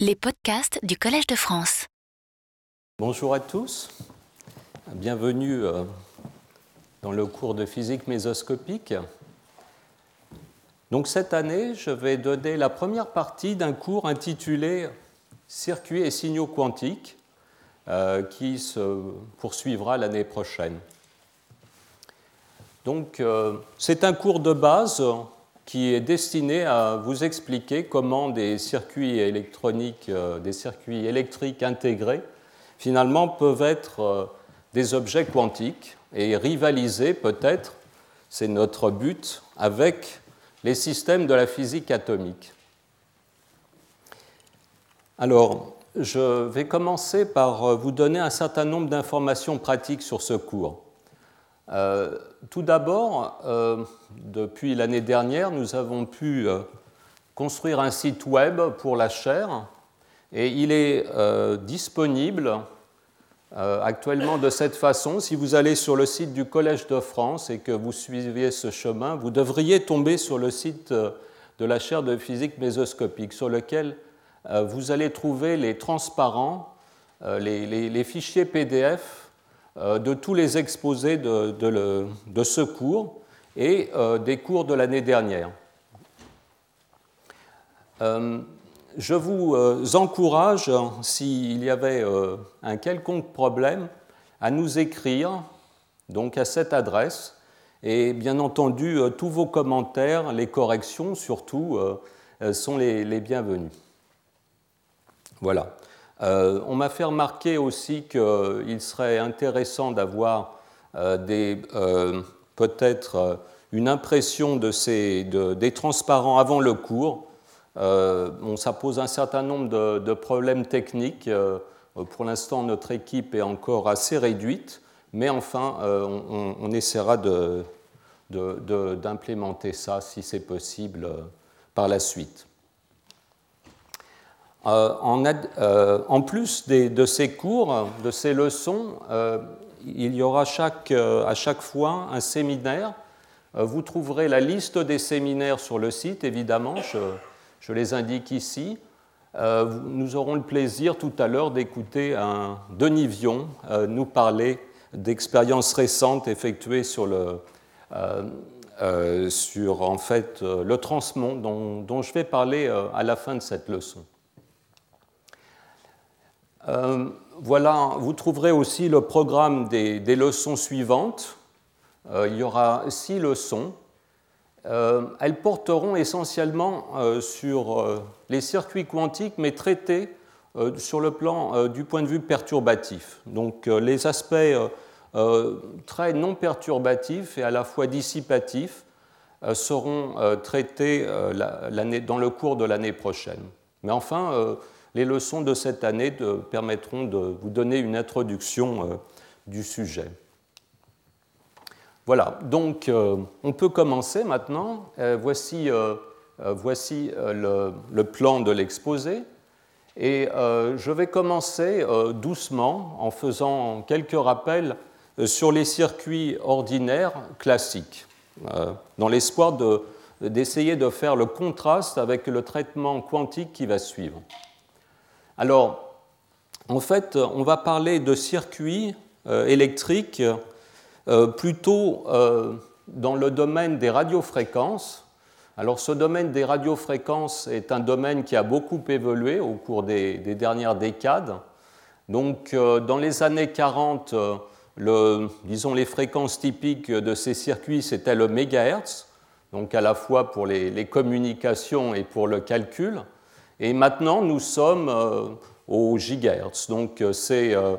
Les podcasts du Collège de France. Bonjour à tous, bienvenue euh, dans le cours de physique mésoscopique. Donc cette année, je vais donner la première partie d'un cours intitulé Circuits et signaux quantiques euh, qui se poursuivra l'année prochaine. Donc euh, c'est un cours de base qui est destiné à vous expliquer comment des circuits électroniques, euh, des circuits électriques intégrés, finalement peuvent être euh, des objets quantiques et rivaliser peut-être, c'est notre but, avec les systèmes de la physique atomique. Alors, je vais commencer par euh, vous donner un certain nombre d'informations pratiques sur ce cours. Euh, tout d'abord, euh, depuis l'année dernière, nous avons pu euh, construire un site web pour la chaire et il est disponible actuellement de cette façon. Si vous allez sur le site du Collège de France et que vous suivez ce chemin, vous devriez tomber sur le site de la chaire de physique mésoscopique sur lequel vous allez trouver les transparents, les fichiers PDF de tous les exposés de, ce cours et euh, des cours de l'année dernière. Euh, je vous encourage, s'il y avait un quelconque problème, à nous écrire donc à cette adresse et bien entendu tous vos commentaires, les corrections surtout, sont les bienvenus. Voilà. Euh, on m'a fait remarquer aussi qu'il serait intéressant d'avoir euh, euh, peut-être une impression des transparents avant le cours. ça pose un certain nombre de, problèmes techniques. pour l'instant, notre équipe est encore assez réduite, mais enfin, on, essaiera d'implémenter ça si c'est possible par la suite. Euh, euh, en, plus de ces cours, de ces leçons, euh, il y aura à chaque fois un séminaire. Vous trouverez la liste des séminaires sur le site, évidemment, je, les indique ici. nous aurons le plaisir tout à l'heure d'écouter un Denis Vion nous parler d'expériences récentes effectuées sur le, sur en fait le transmont dont je vais parler à la fin de cette leçon. Euh, voilà, vous trouverez aussi le programme des, leçons suivantes. Euh, il y aura six leçons. Euh, elles porteront essentiellement sur les circuits quantiques, mais traitées sur le plan du point de vue perturbatif. Donc les aspects très non perturbatifs et à la fois dissipatifs seront traités dans le cours de l'année prochaine. Mais enfin, les leçons de cette année permettront de vous donner une introduction euh, du sujet. Voilà, donc euh, on peut commencer maintenant. Euh, voici, voici le, plan de l'exposé. Et je vais commencer doucement en faisant quelques rappels sur les circuits ordinaires classiques, dans l'espoir d'essayer de faire le contraste avec le traitement quantique qui va suivre. Alors, en fait, on va parler de circuits euh, électriques euh, plutôt euh, dans le domaine des radiofréquences. Alors, ce domaine des radiofréquences est un domaine qui a beaucoup évolué au cours des, dernières décades. Donc, dans les années 40, disons les fréquences typiques de ces circuits, c'était le mégahertz, donc à la fois pour les communications et pour le calcul. Et maintenant, nous sommes euh, au gigahertz. Donc, euh, c'est euh,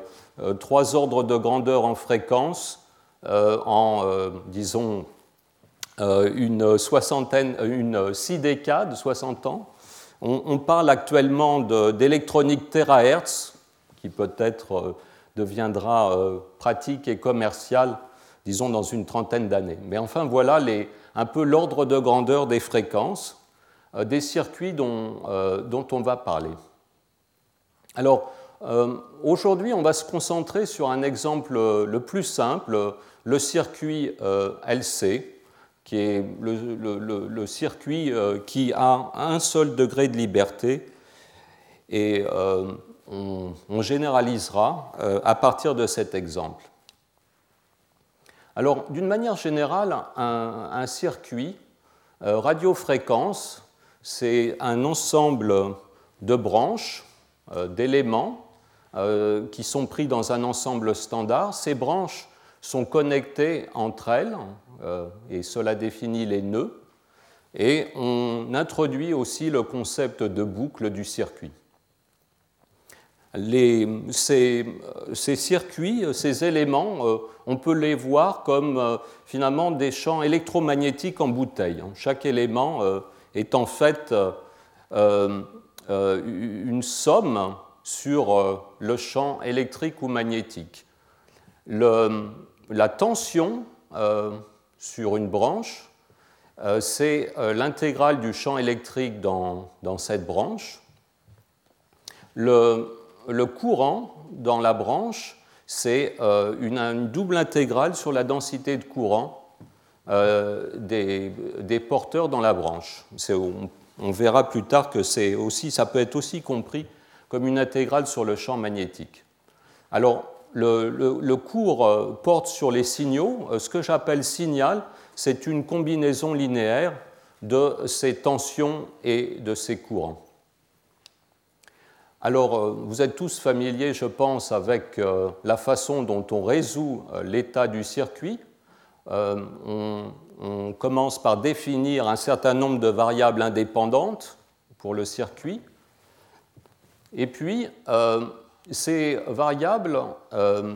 trois ordres de grandeur en fréquence en, disons, une soixantaine, une six décades, 60 ans. On, parle actuellement d'électronique terahertz, qui peut-être deviendra pratique et commerciale, disons, dans une trentaine d'années. Mais enfin, voilà un peu l'ordre de grandeur des fréquences. Euh, des circuits euh, dont, on va parler. Alors, euh, aujourd'hui, on va se concentrer sur un exemple le plus simple, le circuit LC, qui est le, circuit qui a un seul degré de liberté. Et on, généralisera à partir de cet exemple. Alors, d'une manière générale, un, circuit radiofréquence, c'est un ensemble de branches, d'éléments qui sont pris dans un ensemble standard. Ces branches sont connectées entre elles, euh, et cela définit les nœuds. Et on introduit aussi le concept de boucle du circuit. ces, circuits, ces éléments, euh, on peut les voir comme euh, finalement des champs électromagnétiques en bouteille. Chaque élément est en fait une somme sur le champ électrique ou magnétique. la tension sur une branche, euh, c'est euh, l'intégrale du champ électrique dans, cette branche. Le, courant dans la branche, c'est euh, une, double intégrale sur la densité de courant des, porteurs dans la branche. On, verra plus tard que aussi, ça peut être aussi compris comme une intégrale sur le champ magnétique. Alors, le, cours euh, porte sur les signaux. Euh, ce que j'appelle signal, c'est une combinaison linéaire de ces tensions et de ces courants. Alors, euh, vous êtes tous familiers, je pense, avec la façon dont on résout l'état du circuit. On, commence par définir un certain nombre de variables indépendantes pour le circuit. Et puis, ces variables, euh,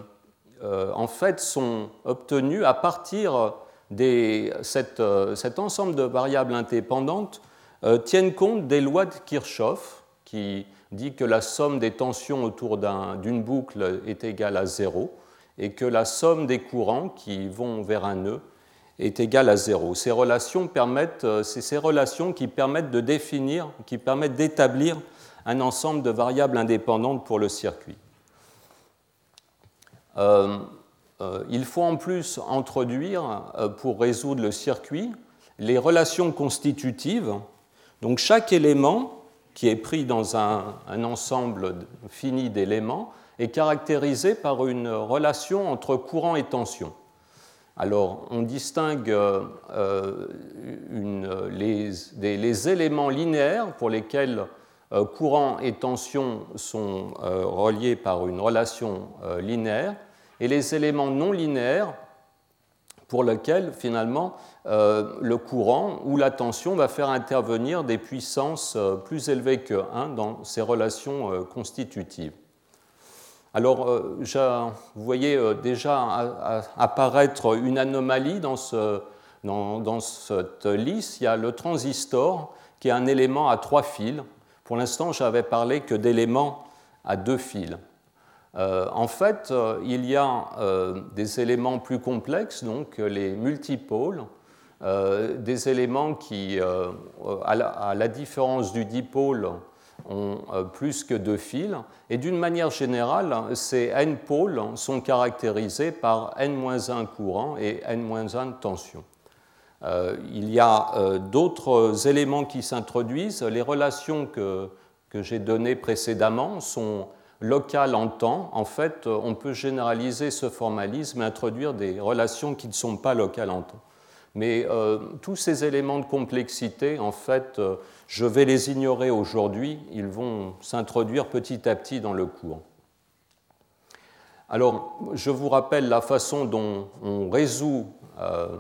euh, en fait, sont obtenues à partir de euh, cet ensemble de variables indépendantes tiennent compte des lois de Kirchhoff, qui dit que la somme des tensions autour d'une boucle est égale à zéro et que la somme des courants qui vont vers un nœud est égale à zéro. Ces relations permettent, c'est ces relations qui permettent de définir, qui permettent d'établir un ensemble de variables indépendantes pour le circuit. Euh, euh, il faut en plus introduire, euh, pour résoudre le circuit, les relations constitutives. Donc chaque élément qui est pris dans un, ensemble fini d'éléments est caractérisé par une relation entre courant et tension. Alors, on distingue les, éléments linéaires pour lesquels euh, courant et tension sont euh, reliés par une relation euh, linéaire, et les éléments non linéaires pour lesquels finalement le courant ou la tension va faire intervenir des puissances plus élevées que 1 dans ces relations constitutives. Alors, vous voyez déjà apparaître une anomalie dans, ce, dans, dans, cette liste. Il y a le transistor, qui est un élément à trois fils, pour l'instant, j'avais parlé que d'éléments à deux fils. Euh, en fait, euh, il y a euh, des éléments plus complexes, donc les multipôles, des éléments qui, à la, différence du dipôle, ont plus que deux fils. Et d'une manière générale, ces n pôles sont caractérisés par n-1 courant et n-1 tension. Euh, il y a euh, d'autres éléments qui s'introduisent. Les relations que, j'ai données précédemment sont locales en temps. En fait, on peut généraliser ce formalisme et introduire des relations qui ne sont pas locales en temps. Mais euh, tous ces éléments de complexité, en fait, je vais les ignorer aujourd'hui. Ils vont s'introduire petit à petit dans le cours. Alors, je vous rappelle la façon dont on résout euh,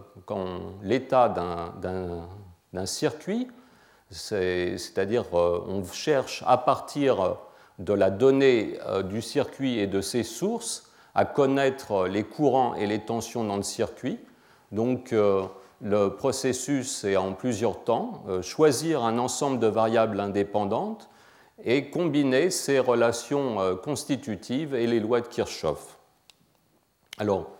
l'état d'un circuit, c'est-à-dire euh, on cherche à partir de la donnée euh, du circuit et de ses sources à connaître les courants et les tensions dans le circuit. Donc le processus est en plusieurs temps, choisir un ensemble de variables indépendantes et combiner ces relations constitutives et les lois de Kirchhoff. Alors,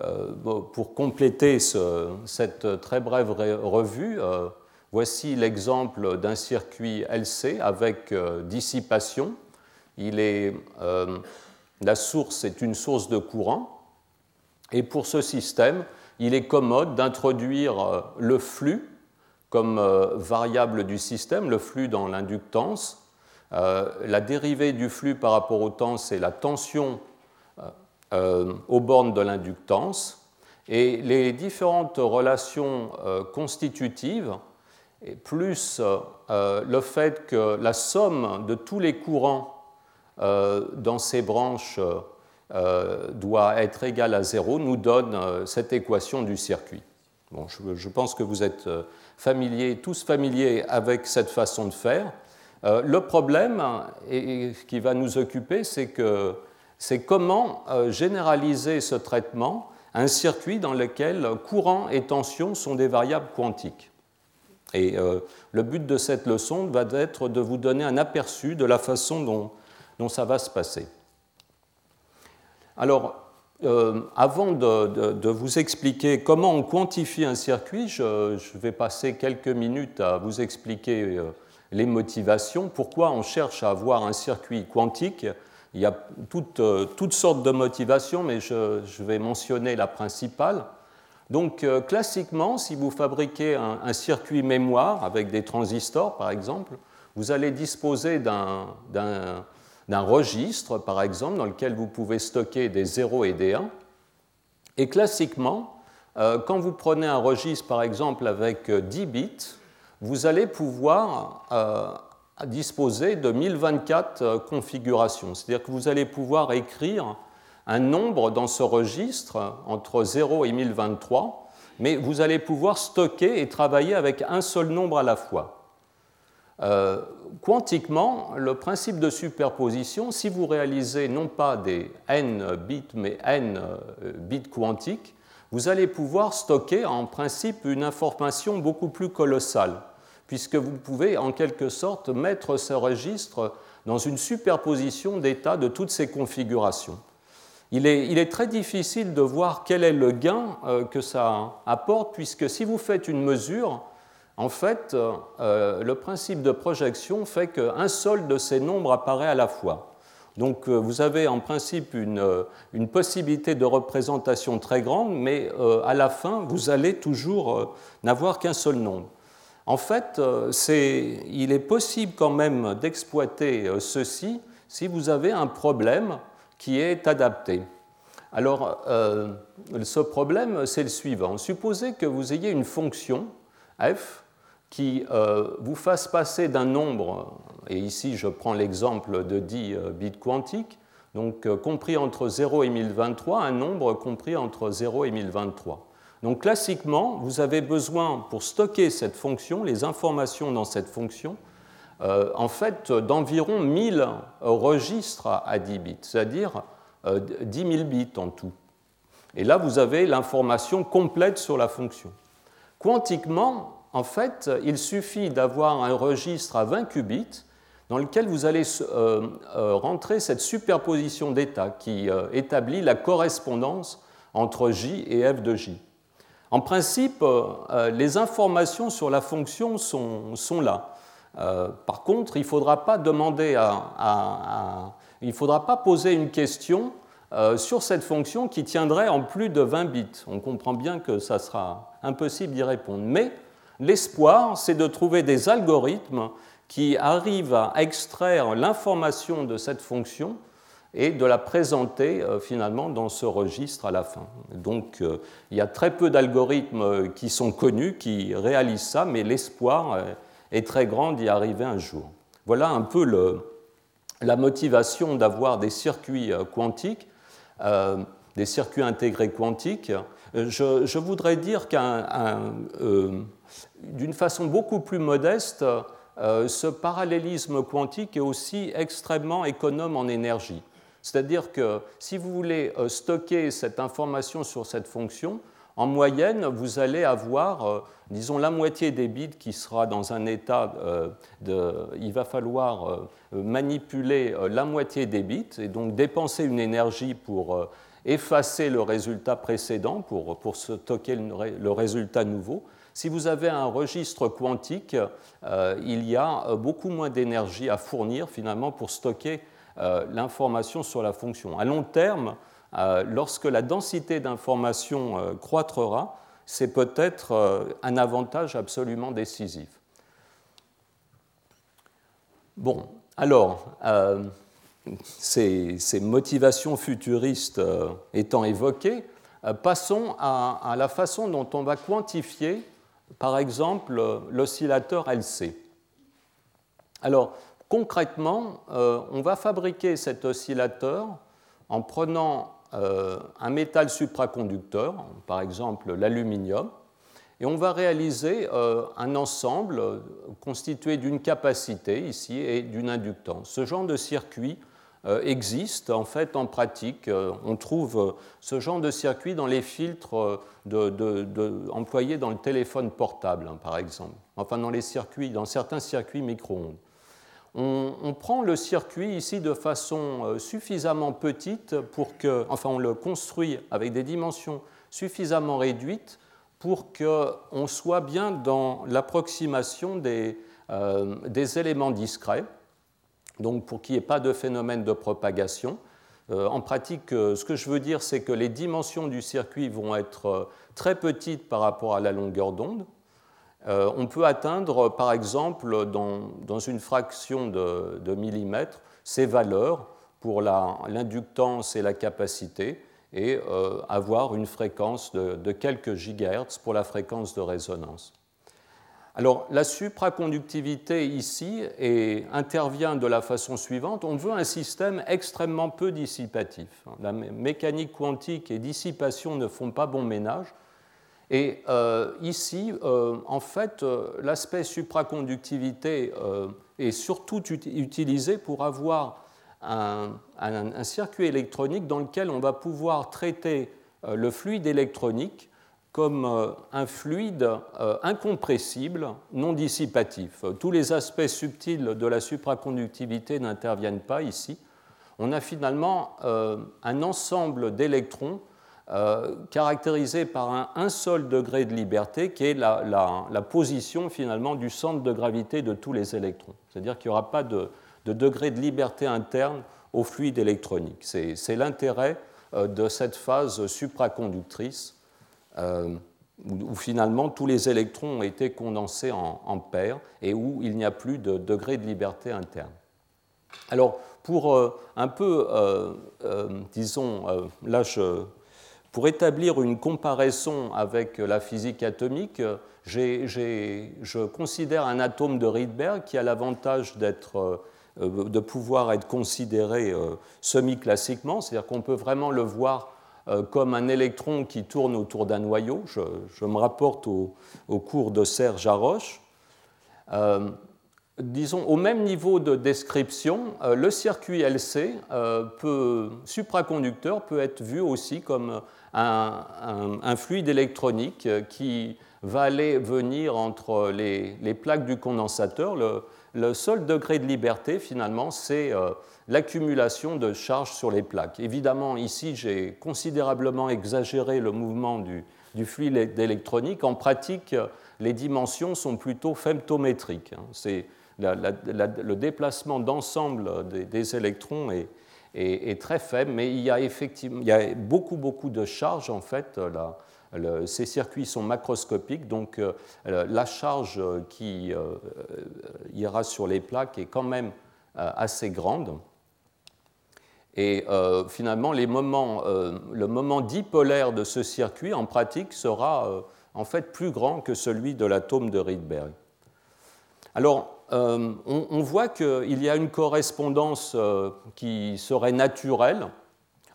euh, pour compléter cette très brève revue, euh, voici l'exemple d'un circuit LC avec euh, dissipation. Il la source est une source de courant. Et pour ce système, il est commode d'introduire le flux comme variable du système, le flux dans l'inductance, la dérivée du flux par rapport au temps, c'est la tension aux bornes de l'inductance. Et les différentes relations constitutives, plus le fait que la somme de tous les courants dans ces branches doit être égale à zéro, nous donne cette équation du circuit. Bon, je, pense que vous êtes euh, tous familiers avec cette façon de faire. Euh, le problème qui va nous occuper, c'est que c'est comment euh, généraliser ce traitement à un circuit dans lequel courant et tension sont des variables quantiques. Et le but de cette leçon va être de vous donner un aperçu de la façon dont ça va se passer. Alors, euh, avant de, vous expliquer comment on quantifie un circuit, je, vais passer quelques minutes à vous expliquer euh, les motivations, pourquoi on cherche à avoir un circuit quantique. Il y a toutes, euh, sortes de motivations, mais je, vais mentionner la principale. Donc, classiquement, si vous fabriquez un, circuit mémoire avec des transistors, par exemple, vous allez disposer d'un d'un registre, par exemple, dans lequel vous pouvez stocker des 0 et des 1. Et classiquement, euh, quand vous prenez un registre, par exemple, avec 10 euh, bits, vous allez pouvoir euh, disposer de 1024 configurations. C'est-à-dire que vous allez pouvoir écrire un nombre dans ce registre entre 0 et 1023, mais vous allez pouvoir stocker et travailler avec un seul nombre à la fois. Euh, quantiquement, le principe de superposition, si vous réalisez non pas des n bits, mais n euh, bits quantiques, vous allez pouvoir stocker en principe une information beaucoup plus colossale, puisque vous pouvez en quelque sorte mettre ce registre dans une superposition d'états de toutes ces configurations. Il est, très difficile de voir quel est le gain euh, que ça apporte, puisque si vous faites une mesure, en fait, euh, le principe de projection fait qu'un seul de ces nombres apparaît à la fois. Donc euh, vous avez en principe une, euh, possibilité de représentation très grande, mais à la fin, vous allez toujours n'avoir qu'un seul nombre. En fait, il est possible quand même d'exploiter ceci si vous avez un problème qui est adapté. Alors, ce problème, c'est le suivant. Supposez que vous ayez une fonction f qui euh, vous fasse passer d'un nombre, et ici je prends l'exemple de 10 euh, bits quantiques, donc euh, compris entre 0 et 1023, un nombre compris entre 0 et 1023. Donc classiquement, vous avez besoin pour stocker cette fonction, les informations dans cette fonction, en fait d'environ 1000 registres à 10 bits, c'est-à-dire 10 000 bits en tout. Et là, vous avez l'information complète sur la fonction. Quantiquement, en fait, il suffit d'avoir un registre à 20 qubits dans lequel vous allez euh, euh, rentrer cette superposition d'états qui euh, établit la correspondance entre J et f de J. En principe, les informations sur la fonction sont, là. par contre, il ne faudra pas demander il faudra pas poser une question sur cette fonction qui tiendrait en plus de 20 bits. On comprend bien que ça sera impossible d'y répondre. Mais L'espoir, c'est de trouver des algorithmes qui arrivent à extraire l'information de cette fonction et de la présenter euh, finalement dans ce registre à la fin. Donc euh, il y a très peu d'algorithmes euh, qui sont connus, qui réalisent ça, mais l'espoir est très grand d'y arriver un jour. Voilà un peu la motivation d'avoir des circuits quantiques, des circuits intégrés quantiques. Je, voudrais dire qu'un d'une façon beaucoup plus modeste, euh, ce parallélisme quantique est aussi extrêmement économe en énergie. C'est-à-dire que si vous voulez euh, stocker cette information sur cette fonction, en moyenne, vous allez avoir, euh, disons, la moitié des bits qui sera dans un état de... Il va falloir manipuler la moitié des bits et donc dépenser une énergie pour effacer le résultat précédent, pour, pour stocker le résultat nouveau. Si vous avez un registre quantique, euh, il y a euh, beaucoup moins d'énergie à fournir finalement pour stocker euh, l'information sur la fonction. À long terme, lorsque la densité d'information croîtra, c'est peut-être un avantage absolument décisif. Bon, alors, ces, motivations futuristes étant évoquées, passons à, la façon dont on va quantifier, par exemple, l'oscillateur LC. Alors, concrètement, on va fabriquer cet oscillateur en prenant un métal supraconducteur, par exemple l'aluminium, et on va réaliser euh, un ensemble constitué d'une capacité ici et d'une inductance. Ce genre de circuit euh, existe en fait en pratique. Euh, on trouve ce genre de circuit dans les filtres employés dans le téléphone portable, hein, par exemple. Enfin, dans les circuits, dans certains circuits micro-ondes. On, prend le circuit ici de façon suffisamment petite pour que, enfin, on le construit avec des dimensions suffisamment réduites pour qu'on soit bien dans l'approximation euh, des, éléments discrets, donc pour qu'il n'y ait pas de phénomène de propagation. Euh, en pratique, euh, ce que je veux dire, c'est que les dimensions du circuit vont être très petites par rapport à la longueur d'onde. on peut atteindre, par exemple, dans, une fraction de, millimètre, ces valeurs pour l'inductance et la capacité et euh, avoir une fréquence de, quelques gigahertz pour la fréquence de résonance. Alors la supraconductivité ici intervient de la façon suivante. On veut un système extrêmement peu dissipatif. La mécanique quantique et dissipation ne font pas bon ménage. Et euh, ici, euh, en fait, l'aspect supraconductivité est surtout utilisé pour avoir un, circuit électronique dans lequel on va pouvoir traiter euh, le fluide électronique comme euh, un fluide euh, incompressible, non dissipatif. Tous les aspects subtils de la supraconductivité n'interviennent pas ici. On a finalement un ensemble d'électrons caractérisé par un, seul degré de liberté qui est la, position finalement du centre de gravité de tous les électrons. C'est-à-dire qu'il n'y aura pas de, de degré de liberté interne au fluide électronique. C'est l'intérêt euh, de cette phase supraconductrice euh, où finalement tous les électrons ont été condensés en, paires et où il n'y a plus de degré de liberté interne. Alors, pour euh, un peu, disons, là, pour établir une comparaison avec la physique atomique, je considère un atome de Rydberg qui a l'avantage d'être euh, de pouvoir être considéré euh, semi-classiquement, c'est-à-dire qu'on peut vraiment le voir euh, comme un électron qui tourne autour d'un noyau. Je, me rapporte au, cours de Serge Haroche. disons, au même niveau de description, le circuit LC peut, supraconducteur peut être vu aussi comme un, fluide électronique qui va aller venir entre les, plaques du condensateur. Le seul degré de liberté, finalement, c'est euh, l'accumulation de charges sur les plaques. Évidemment, ici, j'ai considérablement exagéré le mouvement du, fluide électronique. En pratique, les dimensions sont plutôt femtométriques. Hein. C'est le déplacement d'ensemble des, électrons est, très faible, mais il y a effectivement il y a beaucoup, beaucoup de charges, en fait. Là, ces circuits sont macroscopiques, donc euh, la charge qui euh, ira sur les plaques est quand même euh, assez grande. Et finalement, le moment dipolaire de ce circuit, en pratique, sera en fait plus grand que celui de l'atome de Rydberg. Alors, on, on, voit qu'il y a une correspondance qui serait naturelle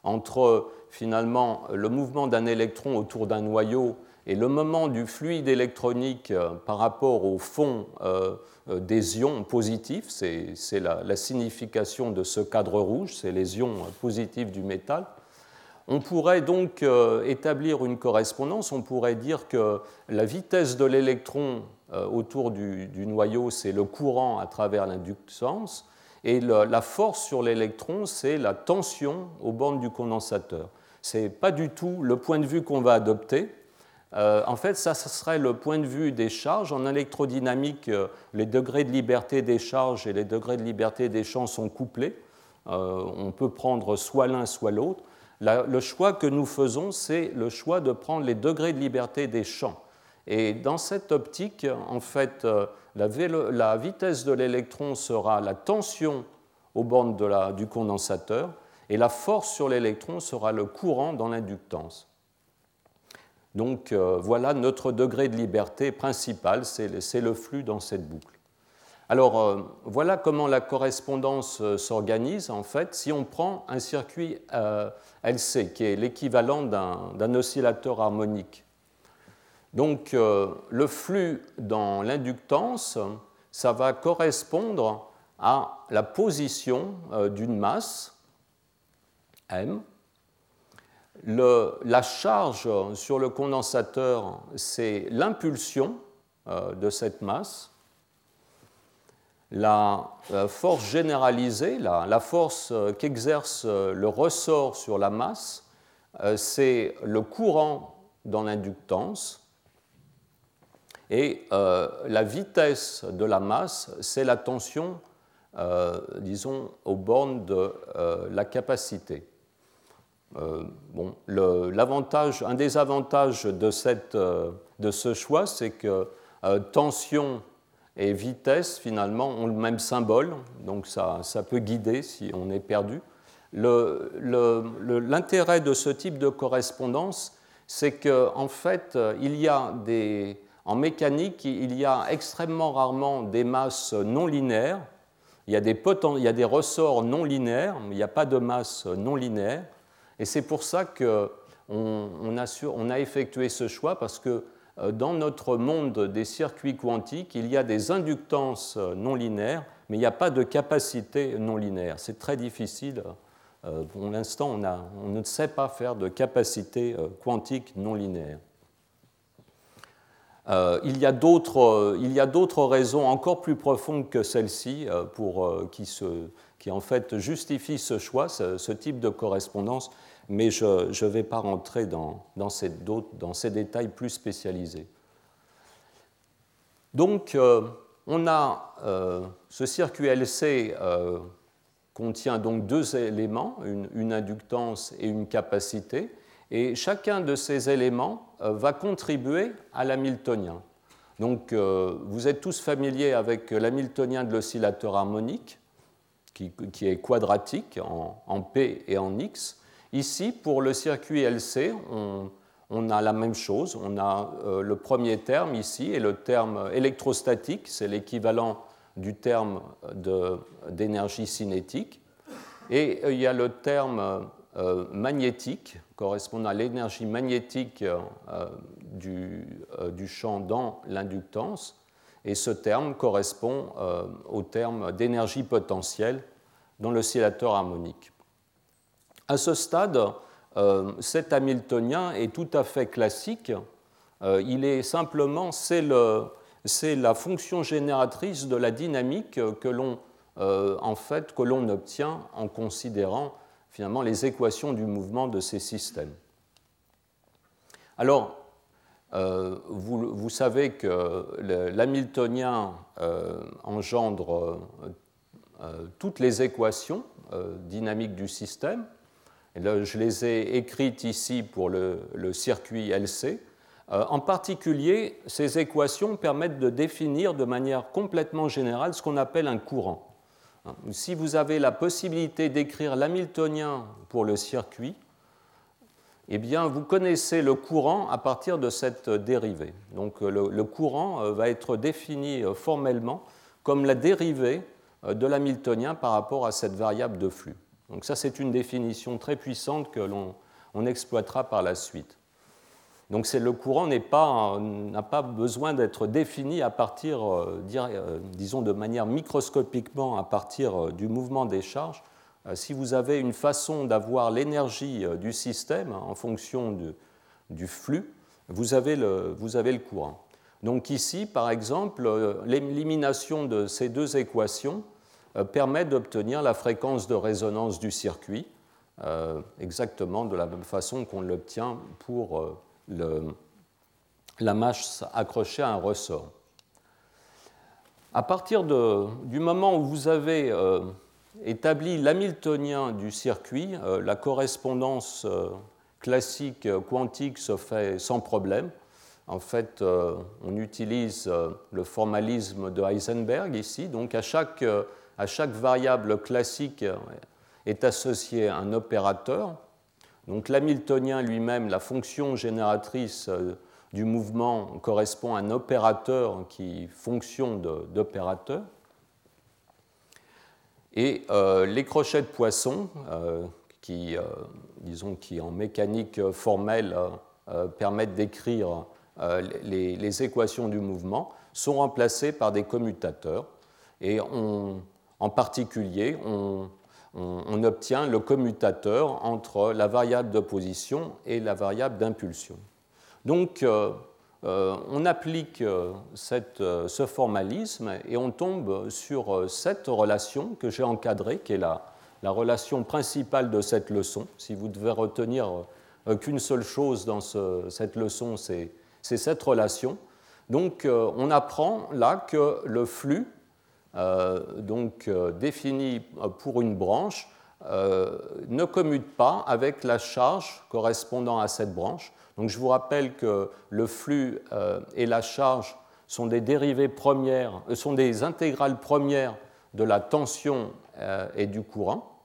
entre finalement le mouvement d'un électron autour d'un noyau et le moment du fluide électronique euh, par rapport au fond euh, euh, des ions positifs, c'est la, signification de ce cadre rouge, c'est les ions positifs du métal. On pourrait donc établir une correspondance, on pourrait dire que la vitesse de l'électron autour du, noyau, c'est le courant à travers l'inductance, et la force sur l'électron, c'est la tension aux bornes du condensateur. Ce n'est pas du tout le point de vue qu'on va adopter. Euh, en fait, ça, serait le point de vue des charges. En électrodynamique, euh, les degrés de liberté des charges et les degrés de liberté des champs sont couplés. Euh, on peut prendre soit l'un, soit l'autre. Le choix que nous faisons, c'est le choix de prendre les degrés de liberté des champs. Et dans cette optique, en fait, la, vitesse de l'électron sera la tension aux bornes du condensateur et la force sur l'électron sera le courant dans l'inductance. Donc voilà notre degré de liberté principal, c'est le flux dans cette boucle. Alors euh, voilà comment la correspondance euh, s'organise en fait si on prend un circuit euh, LC qui est l'équivalent d'un oscillateur harmonique. Donc le flux dans l'inductance, ça va correspondre à la position d'une masse M. la charge sur le condensateur, c'est l'impulsion de cette masse la force généralisée, la, force euh, qu'exerce euh, le ressort sur la masse, euh, c'est le courant dans l'inductance. Et la vitesse de la masse, c'est la tension, disons, aux bornes de la capacité. Bon, un des avantages de, cette, de ce choix, c'est que tension et vitesse, finalement, ont le même symbole, donc ça, ça peut guider si on est perdu. L'intérêt de ce type de correspondance, c'est qu'en en fait, il y a des, en mécanique, il y a extrêmement rarement des masses non linéaires. Il y a des, il y a des ressorts non linéaires, mais il n'y a pas de masse non linéaire. Et c'est pour ça qu'on on a, effectué ce choix, parce que euh, dans notre monde des circuits quantiques, il y a des inductances euh, non linéaires, mais il n'y a pas de capacité non linéaire. C'est très difficile. Euh, pour l'instant, on, on, ne sait pas faire de capacité quantique non linéaire. il y a d'autres raisons encore plus profondes que celle-ci qui, qui, en fait justifient ce choix, ce type de correspondance mais je ne vais pas rentrer dans, ces, détails plus spécialisés. Donc, euh, on a euh, ce circuit LC euh, contient donc deux éléments, une, inductance et une capacité, et chacun de ces éléments va contribuer à l'hamiltonien. Donc, vous êtes tous familiers avec l'hamiltonien de l'oscillateur harmonique, qui, est quadratique en P et en X, Ici, pour le circuit LC, on, a la même chose. On a euh, le premier terme ici et le terme électrostatique, c'est l'équivalent du terme d'énergie cinétique. Et euh, il y a le terme euh, magnétique, correspondant à l'énergie magnétique du, du, champ dans l'inductance. Et ce terme correspond au terme d'énergie potentielle dans l'oscillateur harmonique. À ce stade, euh, cet Hamiltonien est tout à fait classique. Euh, il est simplement, c'est la fonction génératrice de la dynamique que l'on euh, que l'on obtient en considérant finalement les équations du mouvement de ces systèmes. Alors, vous, savez que l'hamiltonien engendre toutes les équations dynamiques du système, je les ai écrites ici pour le, circuit LC. Euh, en particulier, ces équations permettent de définir de manière complètement générale ce qu'on appelle un courant. Si vous avez la possibilité d'écrire l'hamiltonien pour le circuit, eh bien, vous connaissez le courant à partir de cette dérivée. Donc, le courant euh, va être défini euh, formellement comme la dérivée de l'hamiltonien par rapport à cette variable de flux. Donc ça, c'est une définition très puissante que l'on exploitera par la suite. Donc le courant n'a pas, besoin d'être défini à partir, euh, euh, disons de manière microscopiquement à partir euh, du mouvement des charges. Si vous avez une façon d'avoir l'énergie du système en fonction du flux, vous avez, le, courant. Donc ici, par exemple, l'élimination de ces deux équations permet d'obtenir la fréquence de résonance du circuit, euh, exactement de la même façon qu'on l'obtient pour euh, la masse accrochée à un ressort. À partir du moment où vous avez établi l'hamiltonien du circuit, la correspondance classique quantique se fait sans problème. en fait, on utilise le formalisme de Heisenberg ici. Donc, à chaque, à chaque variable classique est associé un opérateur. Donc, l'hamiltonien lui-même, la fonction génératrice du mouvement correspond à un opérateur qui fonction d'opérateur. Et euh, les crochets de poisson, euh, qui, euh, disons, qui en mécanique formelle permettent d'écrire les, équations du mouvement, sont remplacés par des commutateurs. Et en particulier, on, obtient le commutateur entre la variable de position et la variable d'impulsion. Donc, euh, on applique euh, euh, ce formalisme et on tombe sur cette relation que j'ai encadrée, qui est la, relation principale de cette leçon. Si vous devez retenir qu'une seule chose dans cette leçon, c'est cette relation. Donc on apprend là que le flux, donc défini pour une branche, ne commute pas avec la charge correspondant à cette branche. Donc je vous rappelle que le flux euh, et la charge sont des dérivées premières, euh, sont des intégrales premières de la tension euh, et du courant.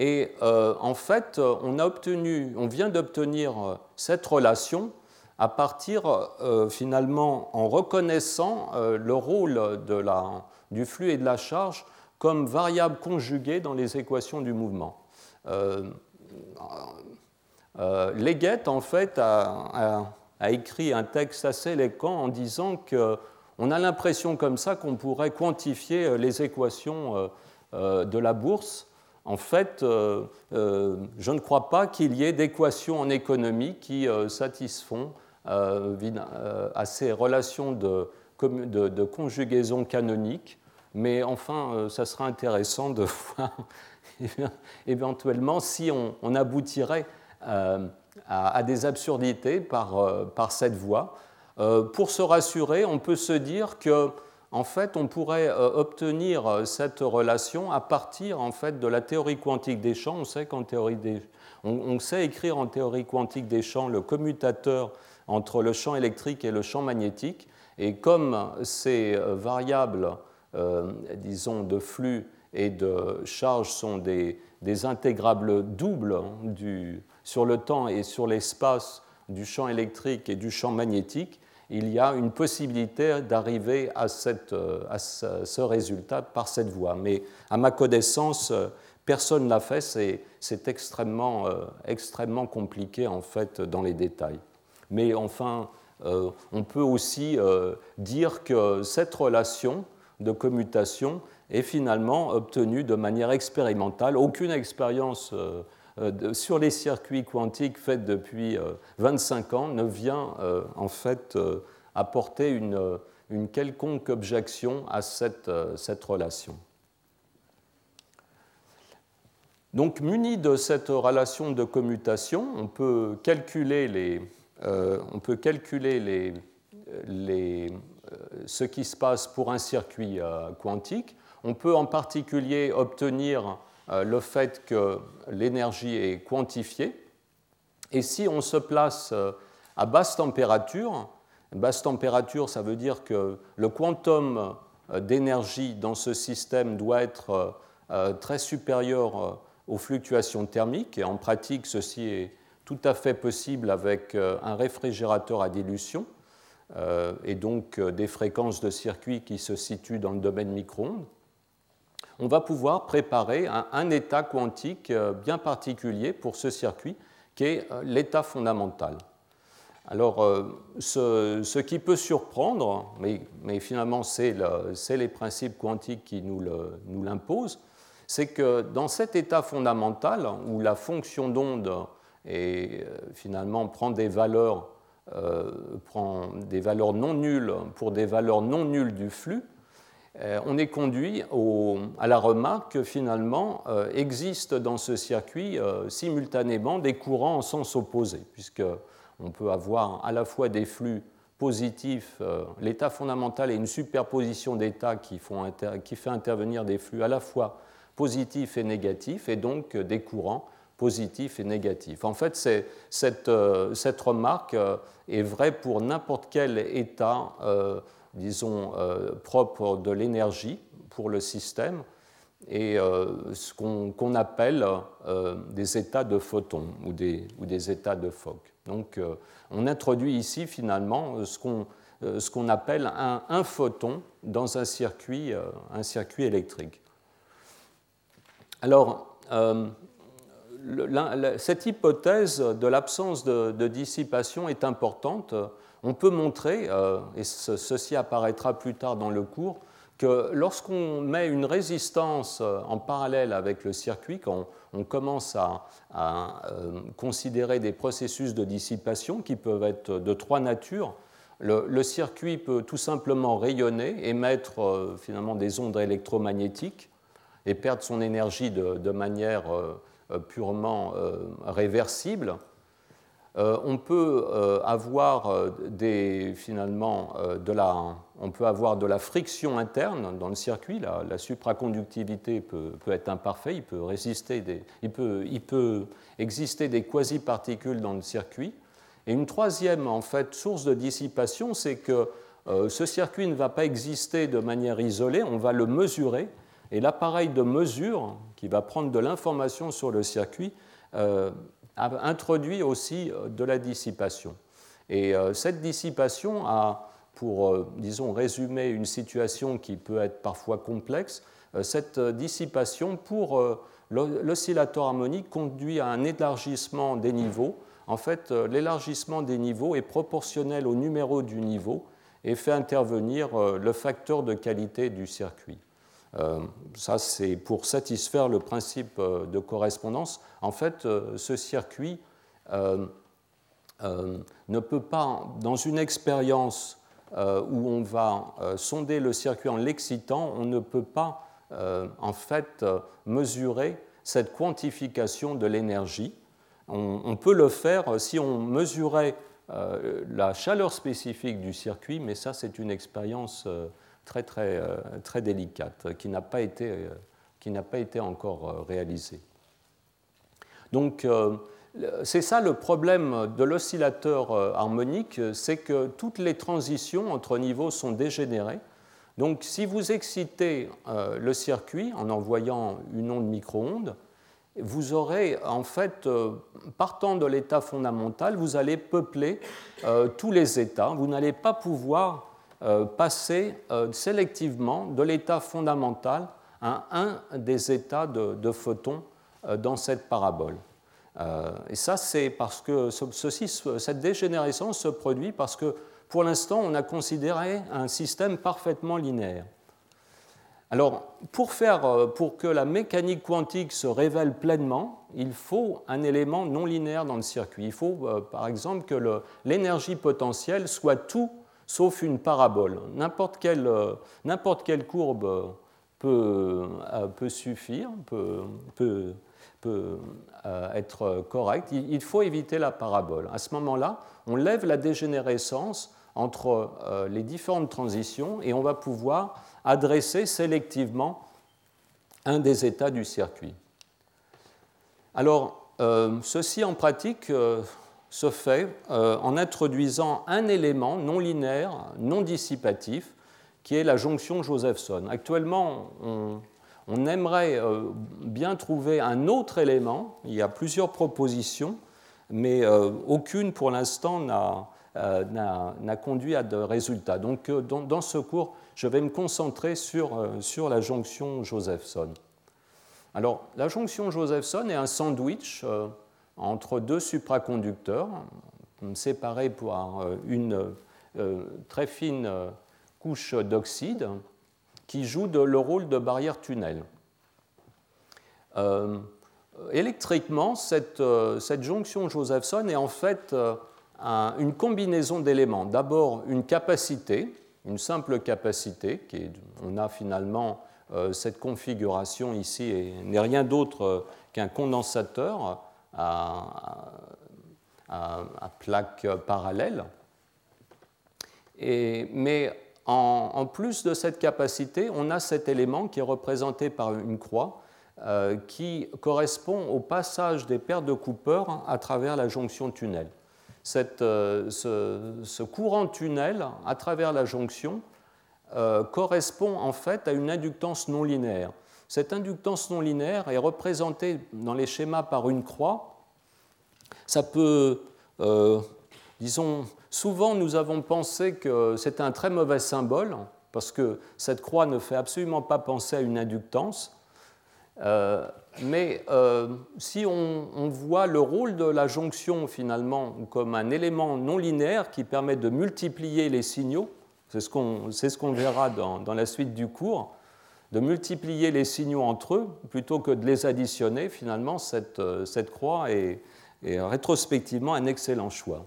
Et en fait, on, a obtenu, on vient d'obtenir cette relation à partir finalement en reconnaissant le rôle de la, du flux et de la charge comme variable conjuguée dans les équations du mouvement. Euh, Leggett, en fait, a, écrit un texte assez éloquent en disant qu'on a l'impression comme ça qu'on pourrait quantifier euh, les équations euh, de la bourse. En fait, je ne crois pas qu'il y ait d'équations en économie qui satisfont à ces relations de, conjugaison canonique, mais enfin, ça sera intéressant de voir éventuellement si on aboutirait euh, à, des absurdités par, euh, par cette voie. Euh, pour se rassurer, on peut se dire que en fait, on pourrait obtenir cette relation à partir en fait, de la théorie quantique des champs. On sait, qu'en théorie des... on, sait écrire en théorie quantique des champs le commutateur entre le champ électrique et le champ magnétique. Et comme ces variables, disons, de flux et de charge sont des, intégrables doubles hein, sur le temps et sur l'espace du champ électrique et du champ magnétique, il y a une possibilité d'arriver à, euh, ce résultat par cette voie. Mais à ma connaissance, euh, personne ne l'a fait, c'est extrêmement, euh, extrêmement compliqué en fait dans les détails. Mais enfin, on peut aussi dire que cette relation de commutation est finalement obtenue de manière expérimentale. Aucune expérience euh, sur les circuits quantiques faits depuis 25 euh, ans ne vient euh, en fait apporter une, une, quelconque objection à cette, cette relation. Donc, muni de cette relation de commutation, on peut calculer, les, on peut calculer les, ce qui se passe pour un circuit quantique. On peut en particulier obtenir euh, le fait que l'énergie est quantifiée. Et si on se place euh, à basse température, basse température, ça veut dire que le quantum euh, d'énergie dans ce système doit être très supérieur aux fluctuations thermiques. Et en pratique, ceci est tout à fait possible avec un réfrigérateur à dilution et donc des fréquences de circuit qui se situent dans le domaine micro-ondes on va pouvoir préparer un, état quantique euh, bien particulier pour ce circuit, qui est euh, l'état fondamental. Alors, euh, ce, qui peut surprendre, mais, finalement c'est les principes quantiques qui nous l'imposent, c'est que dans cet état fondamental, où la fonction d'onde finalement prend des valeurs, prend des valeurs non nulles pour des valeurs non nulles du flux, euh, on est conduit à la remarque que finalement euh, existent dans ce circuit euh, simultanément des courants en sens opposé, puisqu'on peut avoir à la fois des flux positifs, l'état fondamental est une superposition d'états qui, qui, fait intervenir des flux à la fois positifs et négatifs, et donc des courants positifs et négatifs. En fait, cette, cette, remarque est vraie pour n'importe quel état, disons, propre de l'énergie pour le système et ce qu'on appelle des états de photons ou des, ou des états de Fock. Donc, on introduit ici finalement ce qu'on euh, qu'on appelle un, photon dans un circuit, euh, un circuit électrique. Alors, euh, cette hypothèse de l'absence de, dissipation est importante. On peut montrer, et ceci apparaîtra plus tard dans le cours, que lorsqu'on met une résistance en parallèle avec le circuit, quand on, commence à considérer des processus de dissipation qui peuvent être de trois natures, le, circuit peut tout simplement rayonner, émettre euh, finalement des ondes électromagnétiques et perdre son énergie de, manière euh, euh, purement réversible. on peut avoir des, finalement de la, on peut avoir de la friction interne dans le circuit. La, supraconductivité peut, être imparfaite, il peut, résister il peut, exister des quasi-particules dans le circuit. Et une troisième en fait, source de dissipation, c'est que euh, ce circuit ne va pas exister de manière isolée, on va le mesurer, et l'appareil de mesure, qui va prendre de l'information sur le circuit, euh, introduit aussi euh, de la dissipation. Et cette dissipation a, pour, disons, résumer une situation qui peut être parfois complexe, cette dissipation pour l'oscillateur harmonique conduit à un élargissement des niveaux en fait, euh, l'élargissement des niveaux est proportionnel au numéro du niveau et fait intervenir euh, le facteur de qualité du circuit. Euh, ça, c'est pour satisfaire le principe de correspondance. En fait, ce circuit ne peut pas, dans une expérience où on va sonder le circuit en l'excitant, on ne peut pas, en fait, mesurer cette quantification de l'énergie on, peut le faire si on mesurait euh, la chaleur spécifique du circuit, mais ça c'est une expérience euh, très, très, euh, très délicate qui n'a pas, été, pas été encore réalisée. Donc c'est ça le problème de l'oscillateur harmonique, c'est que toutes les transitions entre niveaux sont dégénérées. Donc si vous excitez le circuit en envoyant une onde micro-ondes, vous aurez en fait, euh, partant de l'état fondamental, vous allez peupler euh, tous les états. Vous n'allez pas pouvoir euh, passer sélectivement de l'état fondamental à un des états de, photons dans cette parabole. et ça, c'est parce que ceci, cette dégénérescence se produit parce que pour l'instant, on a considéré un système parfaitement linéaire. Alors, pour, faire, euh, pour que la mécanique quantique se révèle pleinement, il faut un élément non linéaire dans le circuit. Il faut, euh, par exemple, que l'énergie potentielle soit tout sauf une parabole. N'importe quelle, euh, courbe peut, peut suffire, peut, être correcte. Il faut éviter la parabole. À ce moment-là, on lève la dégénérescence entre les différentes transitions et on va pouvoir adresser sélectivement un des états du circuit. Alors, euh, ceci en pratique euh, se fait euh, en introduisant un élément non linéaire, non dissipatif, qui est la jonction Josephson. Actuellement, on, aimerait bien trouver un autre élément. Il y a plusieurs propositions, mais aucune pour l'instant n'a conduit à de résultats. Donc, dans, dans ce cours, je vais me concentrer sur, euh, sur la jonction Josephson. Alors, la jonction Josephson est un sandwich euh, entre deux supraconducteurs, séparés par euh, une très fine couche d'oxyde qui joue le rôle de barrière tunnel. électriquement, cette, jonction Josephson est en fait une combinaison d'éléments. D'abord, une capacité, une simple capacité, qui on a finalement euh, cette configuration ici n'est rien d'autre euh, qu'un condensateur à, plaque parallèle. Et, mais en, plus de cette capacité, on a cet élément qui est représenté par une croix, qui correspond au passage des paires de Cooper à travers la jonction tunnel. ce, ce, courant tunnel à travers la jonction correspond en fait à une inductance non linéaire. Cette inductance non linéaire est représentée dans les schémas par une croix. Peut, disons, Souvent, nous avons pensé que c'était un très mauvais symbole, parce que cette croix ne fait absolument pas penser à une inductance. Euh, mais euh, si on, voit le rôle de la jonction finalement comme un élément non linéaire qui permet de multiplier les signaux, c'est ce qu'on verra dans, la suite du cours, de multiplier les signaux entre eux plutôt que de les additionner, finalement cette, cette croix est rétrospectivement un excellent choix.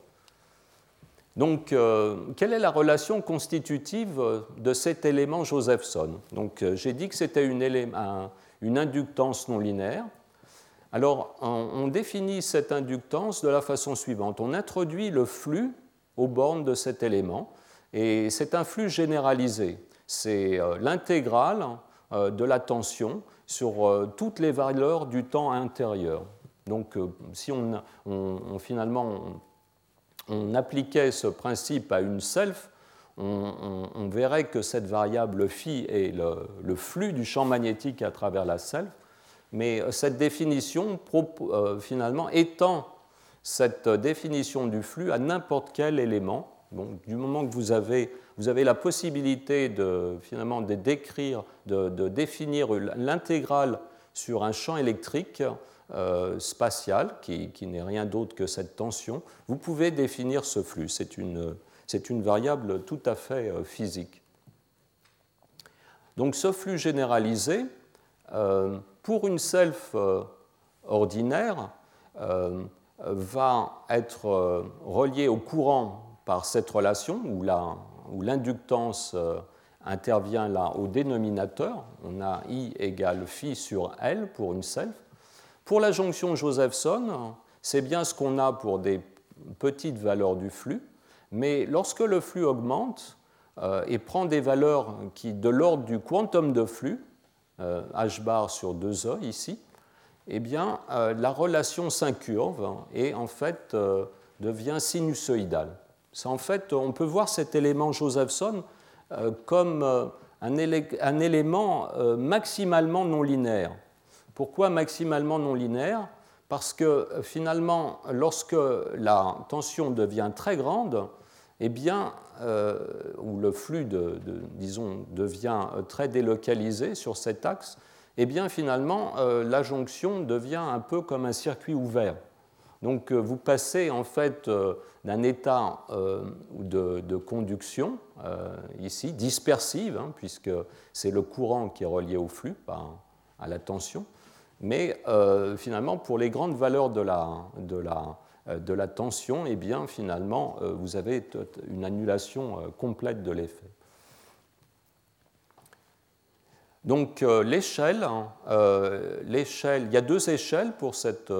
Donc, euh, quelle est la relation constitutive de cet élément Josephson? Donc, euh, j'ai dit que c'était une, une, inductance non linéaire. Alors, on, définit cette inductance de la façon suivante. On introduit le flux aux bornes de cet élément, et c'est un flux généralisé. C'est euh, l'intégrale de la tension sur toutes les valeurs du temps intérieur. Donc, si on, finalement on appliquait ce principe à une self, on, verrait que cette variable phi est le, flux du champ magnétique à travers la self, mais cette définition euh, finalement étend cette définition du flux à n'importe quel élément. Donc, du moment que vous avez, vous avez la possibilité de, finalement, de décrire, de définir l'intégrale sur un champ électrique, euh, spatiale, qui, n'est rien d'autre que cette tension, vous pouvez définir ce flux. C'est une, variable tout à fait euh, physique. Donc ce flux généralisé, euh, pour une self ordinaire, va être relié au courant par cette relation où l'inductance intervient là au dénominateur. On a I égale phi sur L pour une self. Pour la jonction Josephson, c'est bien ce qu'on a pour des petites valeurs du flux, mais lorsque le flux augmente euh, et prend des valeurs qui de l'ordre du quantum de flux, euh, h bar sur 2e ici, eh bien, euh, la relation s'incurve et en fait devient sinusoïdale. En fait, on peut voir cet élément Josephson comme un, élément maximalement non linéaire. Pourquoi maximalement non linéaire Parce que euh, finalement, lorsque la tension devient très grande, eh bien, euh, ou le flux, disons, devient euh, très délocalisé sur cet axe, eh bien, finalement, la jonction devient un peu comme un circuit ouvert. Donc, vous passez en fait d'un état de, conduction, ici, dispersive, hein, puisque c'est le courant qui est relié au flux, à la tension, mais euh, finalement, pour les grandes valeurs de la, de la, euh, de la tension, eh bien, finalement, euh, vous avez une annulation complète de l'effet. Donc l'échelle, l'échelle, il y a deux échelles pour cette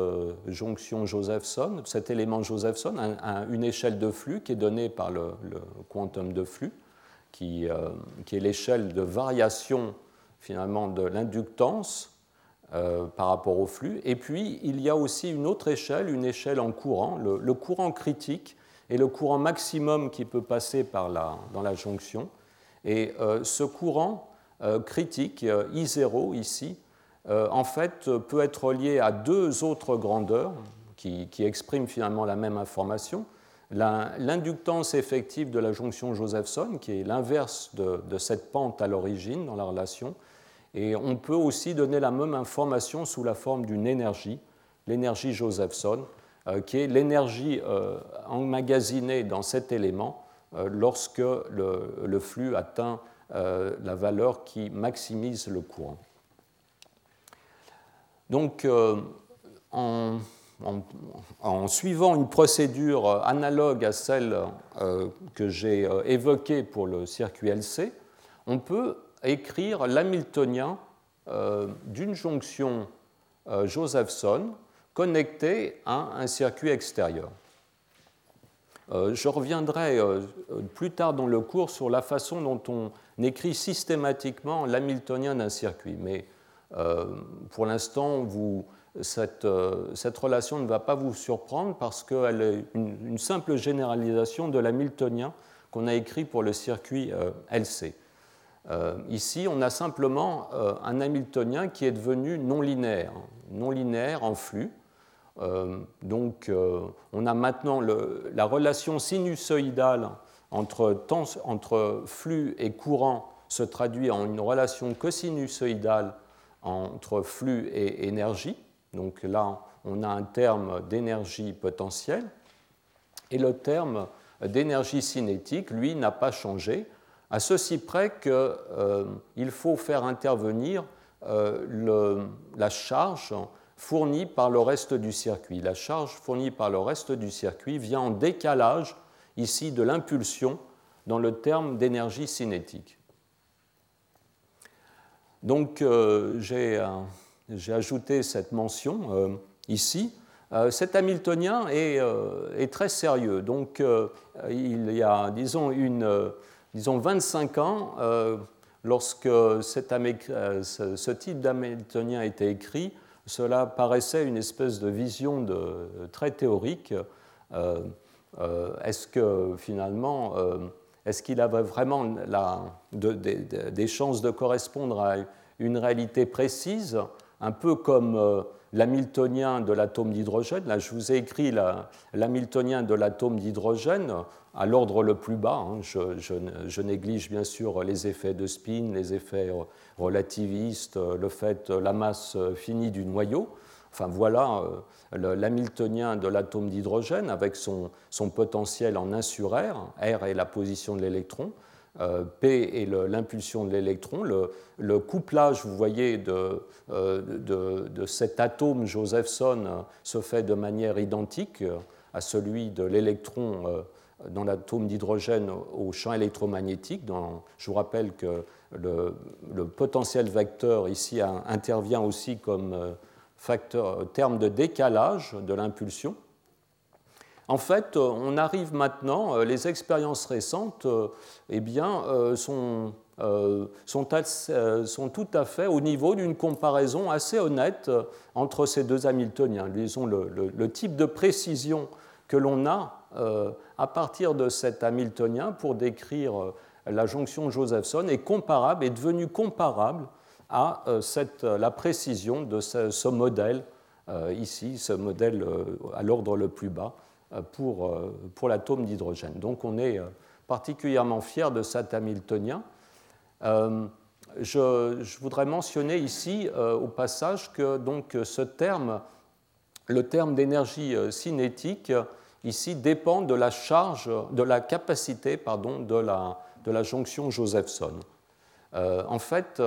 jonction Josephson, cet élément Josephson, une échelle de flux qui est donnée par le, quantum de flux, qui, est l'échelle de variation finalement de l'inductance euh, par rapport au flux. Et puis, il y a aussi une autre échelle, une échelle en courant, le, courant critique et le courant maximum qui peut passer par la, dans la jonction. Et euh, ce courant euh, critique, I0 ici, en fait, peut être relié à deux autres grandeurs qui, expriment finalement la même information. L'inductance effective de la jonction Josephson, qui est l'inverse de, cette pente à l'origine dans la relation, et on peut aussi donner la même information sous la forme d'une énergie, l'énergie Josephson, euh, qui est l'énergie euh, emmagasinée dans cet élément euh, lorsque le, flux atteint la valeur qui maximise le courant. Donc, en, en, suivant une procédure analogue à celle que j'ai évoquée pour le circuit LC, on peut écrire l'hamiltonien euh, d'une jonction euh, Josephson connectée à un circuit extérieur. Euh, je reviendrai plus tard dans le cours sur la façon dont on écrit systématiquement l'hamiltonien d'un circuit, mais pour l'instant, cette, cette, relation ne va pas vous surprendre parce qu'elle est une, simple généralisation de l'hamiltonien qu'on a écrit pour le circuit LC. ici, on a simplement un hamiltonien qui est devenu non linéaire, non linéaire en flux. donc, on a maintenant la relation sinusoïdale entre, flux et courant se traduit en une relation cosinusoïdale entre flux et énergie. Donc là, on a un terme d'énergie potentielle. Et le terme d'énergie cinétique, lui, n'a pas changé, à ceci près qu'il euh, faut faire intervenir euh, la charge fournie par le reste du circuit. La charge fournie par le reste du circuit vient en décalage ici de l'impulsion dans le terme d'énergie cinétique. Donc euh, euh, j'ai ajouté cette mention euh, ici. cet Hamiltonien est, très sérieux. Donc il y a, disons, une, disons 25 ans, lorsque ce, type d'Hamiltonien a été écrit, cela paraissait une espèce de vision de, très théorique. Euh, est-ce que finalement, euh, est-ce qu'il avait vraiment des chances de correspondre à une réalité précise, un peu comme euh, l'hamiltonien de l'atome d'hydrogène? Là, je vous ai écrit l'hamiltonien de l'atome d'hydrogène à l'ordre le plus bas. Hein. Je, néglige bien sûr les effets de spin, les effets relativistes, le fait, la masse finie du noyau. Enfin voilà l'hamiltonien de l'atome d'hydrogène avec son, potentiel en 1 sur R, R est la position de l'électron, euh, P est l'impulsion de l'électron. Le, couplage, vous voyez, euh, de, cet atome Josephson euh, se fait de manière identique à celui de l'électron dans l'atome d'hydrogène au champ électromagnétique. je vous rappelle que le, potentiel vecteur ici intervient aussi comme facteur, terme de décalage de l'impulsion. En fait, on arrive maintenant, euh, les expériences récentes euh, eh bien, euh, sont, tout à fait au niveau d'une comparaison assez honnête entre ces deux Hamiltoniens. Disons, le, le, type de précision que l'on a à partir de cet Hamiltonien pour décrire la jonction Josephson est comparable, est devenu comparable à euh, euh, la précision de ce, modèle euh, ici, ce modèle à l'ordre le plus bas pour, pour l'atome d'hydrogène. Donc on est particulièrement fier de cet Hamiltonien. Je, je, voudrais mentionner ici au passage que donc, ce terme, le terme d'énergie cinétique, ici dépend de la charge, de la capacité pardon, de, la, de la jonction Josephson. en fait,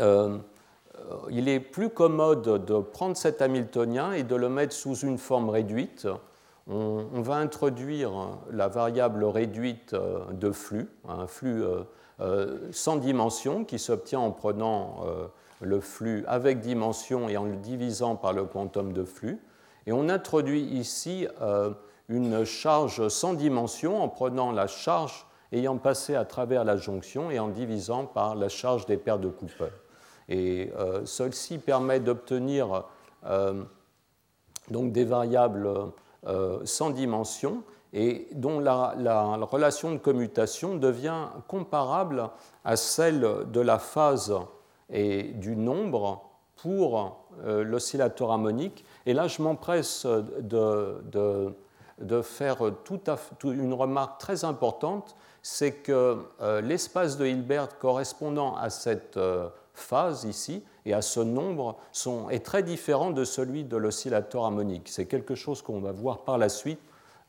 euh, il est plus commode de prendre cet Hamiltonien et de le mettre sous une forme réduite. On, va introduire la variable réduite euh, de flux, un flux euh, sans dimension qui s'obtient en prenant le flux avec dimension et en le divisant par le quantum de flux. Et on introduit ici une charge sans dimension en prenant la charge ayant passé à travers la jonction et en divisant par la charge des paires de Cooper. Et euh, ceci permet d'obtenir euh, des variables euh, sans dimension et dont la, relation de commutation devient comparable à celle de la phase et du nombre pour l'oscillateur harmonique. Et là, je m'empresse de, de, faire une remarque très importante, c'est que l'espace de Hilbert correspondant à cette phase ici et à ce nombre sont, est très différent de celui de l'oscillateur harmonique. C'est quelque chose qu'on va voir par la suite.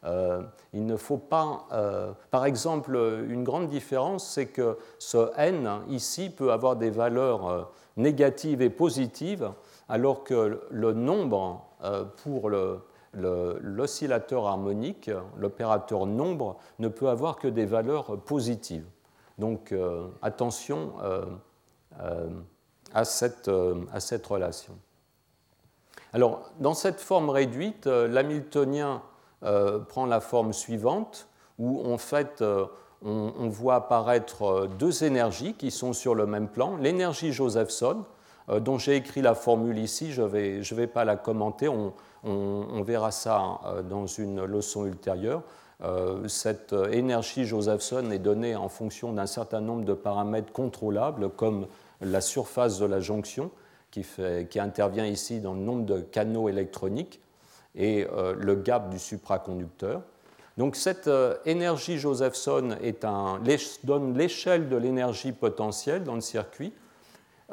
Euh, il ne faut pas, euh, par exemple, une grande différence, c'est que ce n ici peut avoir des valeurs euh, négatives et positives, alors que le nombre pour l'oscillateur harmonique, l'opérateur nombre, ne peut avoir que des valeurs positives. Donc attention à cette, euh, à cette relation. Alors, dans cette forme réduite, euh, l'hamiltonien prend la forme suivante, où en fait on, voit apparaître deux énergies qui sont sur le même plan. L'énergie Josephson, dont j'ai écrit la formule ici, je ne vais, je vais pas la commenter, on, on verra ça dans une leçon ultérieure. Cette énergie Josephson est donnée en fonction d'un certain nombre de paramètres contrôlables, comme la surface de la jonction, qui, intervient ici dans le nombre de canaux électroniques, et le gap du supraconducteur. Donc cette euh, énergie Josephson est un, donne l'échelle de l'énergie potentielle dans le circuit.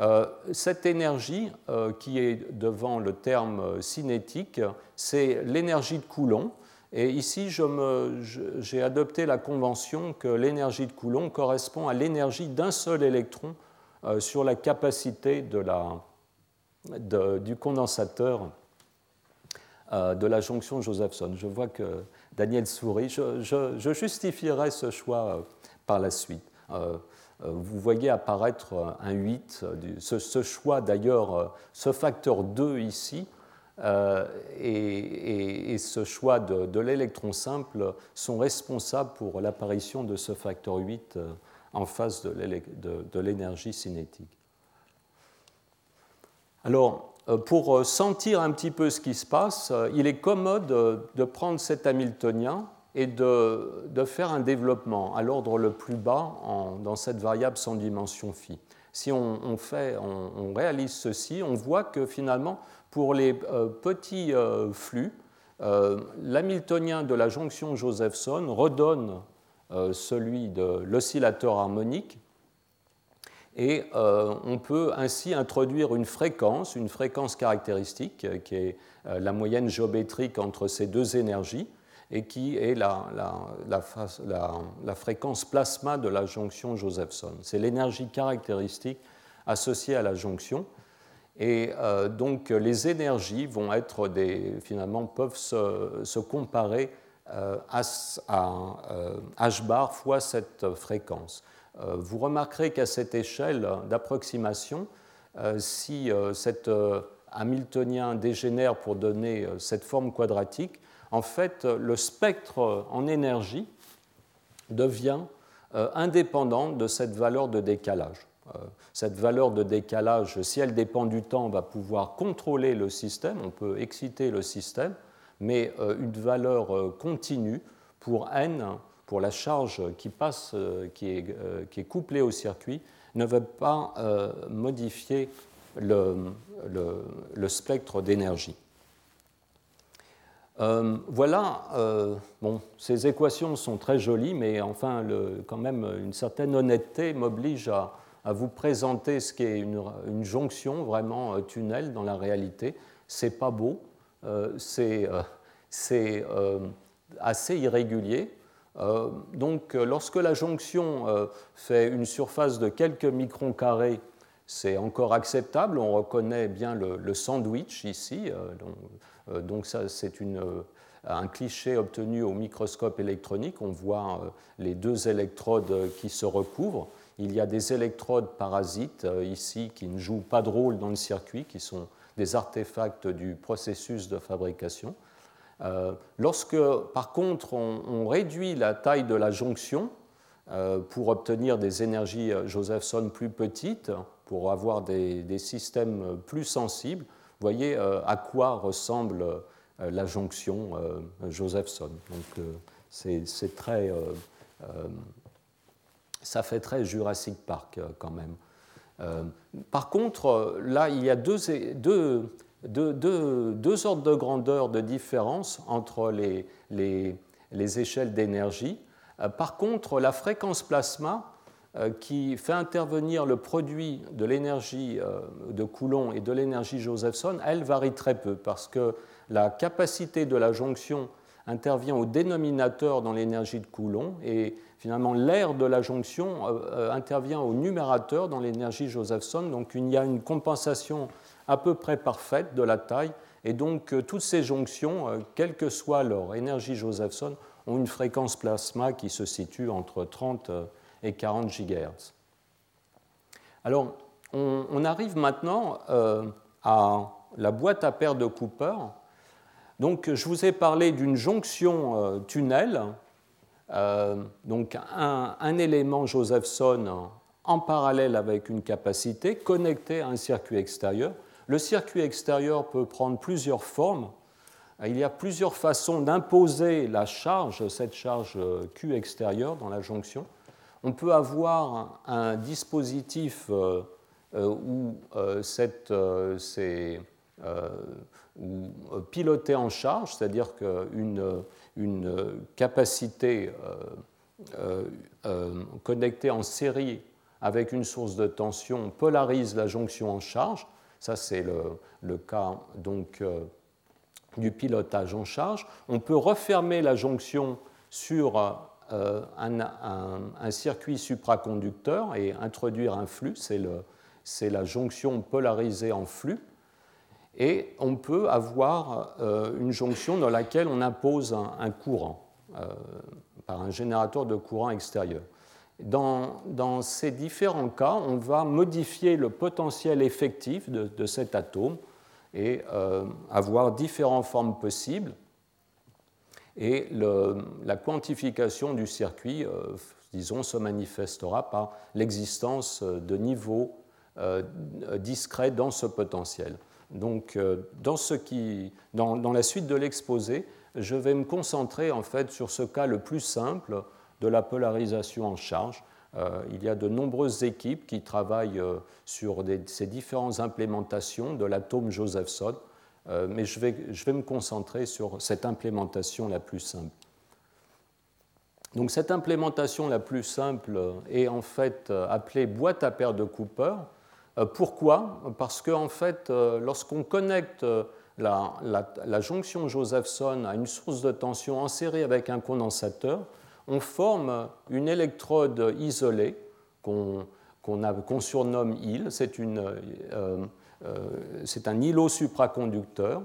Euh, cette énergie, euh, qui est devant le terme cinétique, c'est l'énergie de Coulomb. Et ici, j'ai adopté la convention que l'énergie de Coulomb correspond à l'énergie d'un seul électron sur la capacité du condensateur de la jonction Josephson. Je vois que Daniel Souris. Je, justifierai ce choix euh, par la suite. Euh, euh, vous voyez apparaître un 8, ce, choix d'ailleurs, ce facteur 2 ici, et, ce choix de, l'électron simple sont responsables pour l'apparition de ce facteur 8 en face de l'énergie cinétique. Alors, euh, pour euh, sentir un petit peu ce qui se passe, euh, il est commode de prendre cet Hamiltonien et de, faire un développement à l'ordre le plus bas dans cette variable sans dimension phi. Si on, fait, on, réalise ceci, on voit que finalement, pour les petits flux, l'Hamiltonien de la jonction Josephson redonne celui de l'oscillateur harmonique et euh, on peut ainsi introduire une fréquence, une fréquence caractéristique, euh, qui est euh, la moyenne géométrique entre ces deux énergies, et qui est la, la, fréquence plasma de la jonction Josephson. C'est l'énergie caractéristique associée à la jonction. Et donc les énergies vont être des, finalement, peuvent se, se comparer à, à h bar fois cette fréquence. Euh, vous remarquerez qu'à cette échelle d'approximation, euh, si euh, cet Hamiltonien dégénère pour donner cette forme quadratique, en fait, le spectre en énergie devient indépendant de cette valeur de décalage. Cette valeur de décalage, si elle dépend du temps, va pouvoir contrôler le système, on peut exciter le système, mais une valeur continue pour n pour la charge qui passe, euh, qui est, euh, couplée au circuit, ne va pas euh, modifier le, spectre d'énergie. voilà, bon, ces équations sont très jolies, mais enfin, quand même, une certaine honnêteté m'oblige à, à, vous présenter ce qu'est une, une, jonction vraiment tunnel dans la réalité. C'est pas beau, c'est assez irrégulier, euh, donc, euh, lorsque la jonction euh, fait une surface de quelques microns carrés, c'est encore acceptable. On reconnaît bien le, sandwich ici. donc, ça, c'est un cliché obtenu au microscope électronique. On voit les deux électrodes qui se recouvrent. Il y a des électrodes parasites ici qui ne jouent pas de rôle dans le circuit, qui sont des artefacts du processus de fabrication. Euh, lorsque, par contre, on, réduit la taille de la jonction euh, pour obtenir des énergies euh, Josephson plus petites, pour avoir des, systèmes plus sensibles, vous voyez à quoi ressemble la jonction Josephson. Donc, c'est très, ça fait très Jurassic Park quand même. Par contre, là, il y a deux, deux, deux, ordres de grandeur de différence entre les, les, échelles d'énergie. Euh, par contre, la fréquence plasma, euh, qui fait intervenir le produit de l'énergie euh, de Coulomb et de l'énergie Josephson, elle varie très peu parce que la capacité de la jonction intervient au dénominateur dans l'énergie de Coulomb et finalement l'air de la jonction intervient au numérateur dans l'énergie Josephson. Donc il y a une compensation à peu près parfaite de la taille. Et donc, euh, toutes ces jonctions, euh, quelle que soit leur énergie Josephson, ont une fréquence plasma qui se situe entre 30 euh, et 40 GHz. Alors, on, arrive maintenant à la boîte à paires de Cooper. Donc, je vous ai parlé d'une jonction tunnel donc un, élément Josephson en parallèle avec une capacité connectée à un circuit extérieur. Le circuit extérieur peut prendre plusieurs formes. Il y a plusieurs façons d'imposer la charge, cette charge Q extérieure dans la jonction. On peut avoir un dispositif euh, euh, où euh, c'est piloté en charge, c'est-à-dire qu'une une capacité connectée en série avec une source de tension polarise la jonction en charge. Ça, c'est le, cas donc, du pilotage en charge. On peut refermer la jonction sur euh, un, circuit supraconducteur et introduire un flux, c'est la jonction polarisée en flux. Et on peut avoir euh, une jonction dans laquelle on impose un, courant euh, par un générateur de courant extérieur. Dans, ces différents cas, on va modifier le potentiel effectif de, cet atome et avoir différentes formes possibles et la quantification du circuit, euh, disons, se manifestera par l'existence de niveaux euh, discrets dans ce potentiel. Donc, euh, dans, ce qui, dans, la suite de l'exposé, je vais me concentrer en fait sur ce cas le plus simple de la polarisation en charge. il y a de nombreuses équipes qui travaillent sur ces différentes implémentations de l'atome Josephson euh, mais je vais, je vais, me concentrer sur cette implémentation la plus simple. Donc cette implémentation la plus simple est en fait euh, appelée boîte à paire de Cooper. Euh, pourquoi? Parce qu'en en fait, lorsqu'on connecte la, la, jonction Josephson à une source de tension en série avec un condensateur, on forme une électrode isolée qu'on surnomme IL. C'est euh, un îlot supraconducteur.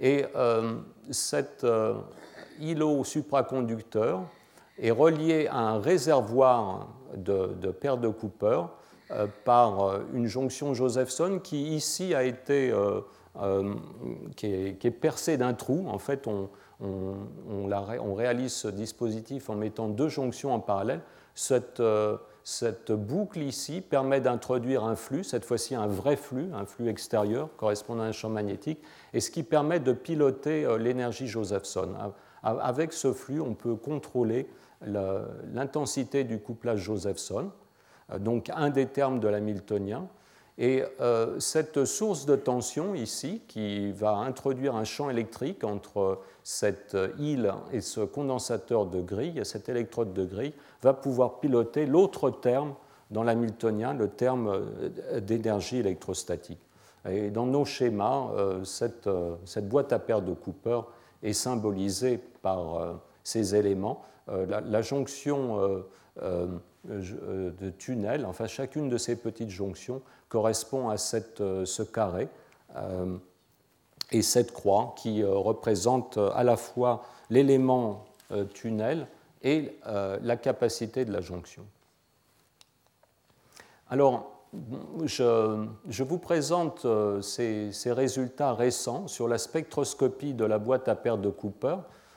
Et euh, cet euh, îlot supraconducteur est relié à un réservoir de, de paire de Cooper par une jonction Josephson qui ici a été qui est, percée d'un trou. En fait, on, réalise ce dispositif en mettant deux jonctions en parallèle. Cette, boucle ici permet d'introduire un flux, cette fois-ci un vrai flux, un flux extérieur correspondant à un champ magnétique, et ce qui permet de piloter euh, l'énergie Josephson. Avec ce flux, on peut contrôler l'intensité du couplage Josephson, euh, donc un des termes de l'hamiltonien, et euh, cette source de tension ici, qui va introduire un champ électrique entre cette île et ce condensateur de grille, cette électrode de grille, va pouvoir piloter l'autre terme dans l'hamiltonien, le terme euh, d'énergie électrostatique. Et dans nos schémas, euh, cette, boîte à paire de Cooper est symbolisée par ces éléments. La, la, jonction de tunnel, enfin chacune de ces petites jonctions correspond à cette, euh, ce carré euh, et cette croix qui euh, représente à la fois l'élément tunnel et la capacité de la jonction. Alors, je, je vous présente ces, résultats récents sur la spectroscopie de la boîte à paire de Cooper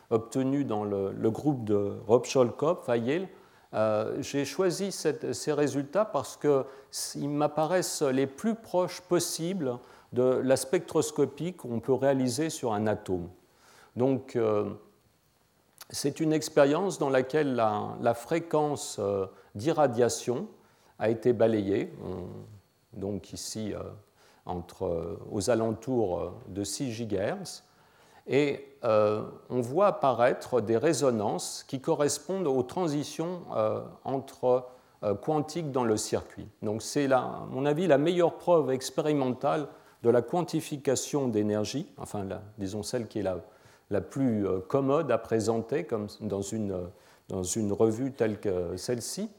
obtenue dans le, le groupe de Robsholkopf à Yale euh, j'ai choisi ces résultats parce qu'ils m'apparaissent les plus proches possibles de la spectroscopie qu'on peut réaliser sur un atome. Donc, euh, c'est une expérience dans laquelle la, fréquence euh, d'irradiation a été balayée, donc ici entre, aux alentours de 6 GHz, et euh, on voit apparaître des résonances qui correspondent aux transitions euh, entre euh, quantiques dans le circuit. Donc c'est, à mon avis, la meilleure preuve expérimentale de la quantification d'énergie, enfin, disons celle qui est la, la, plus commode à présenter, comme dans une, dans une revue telle que celle-ci.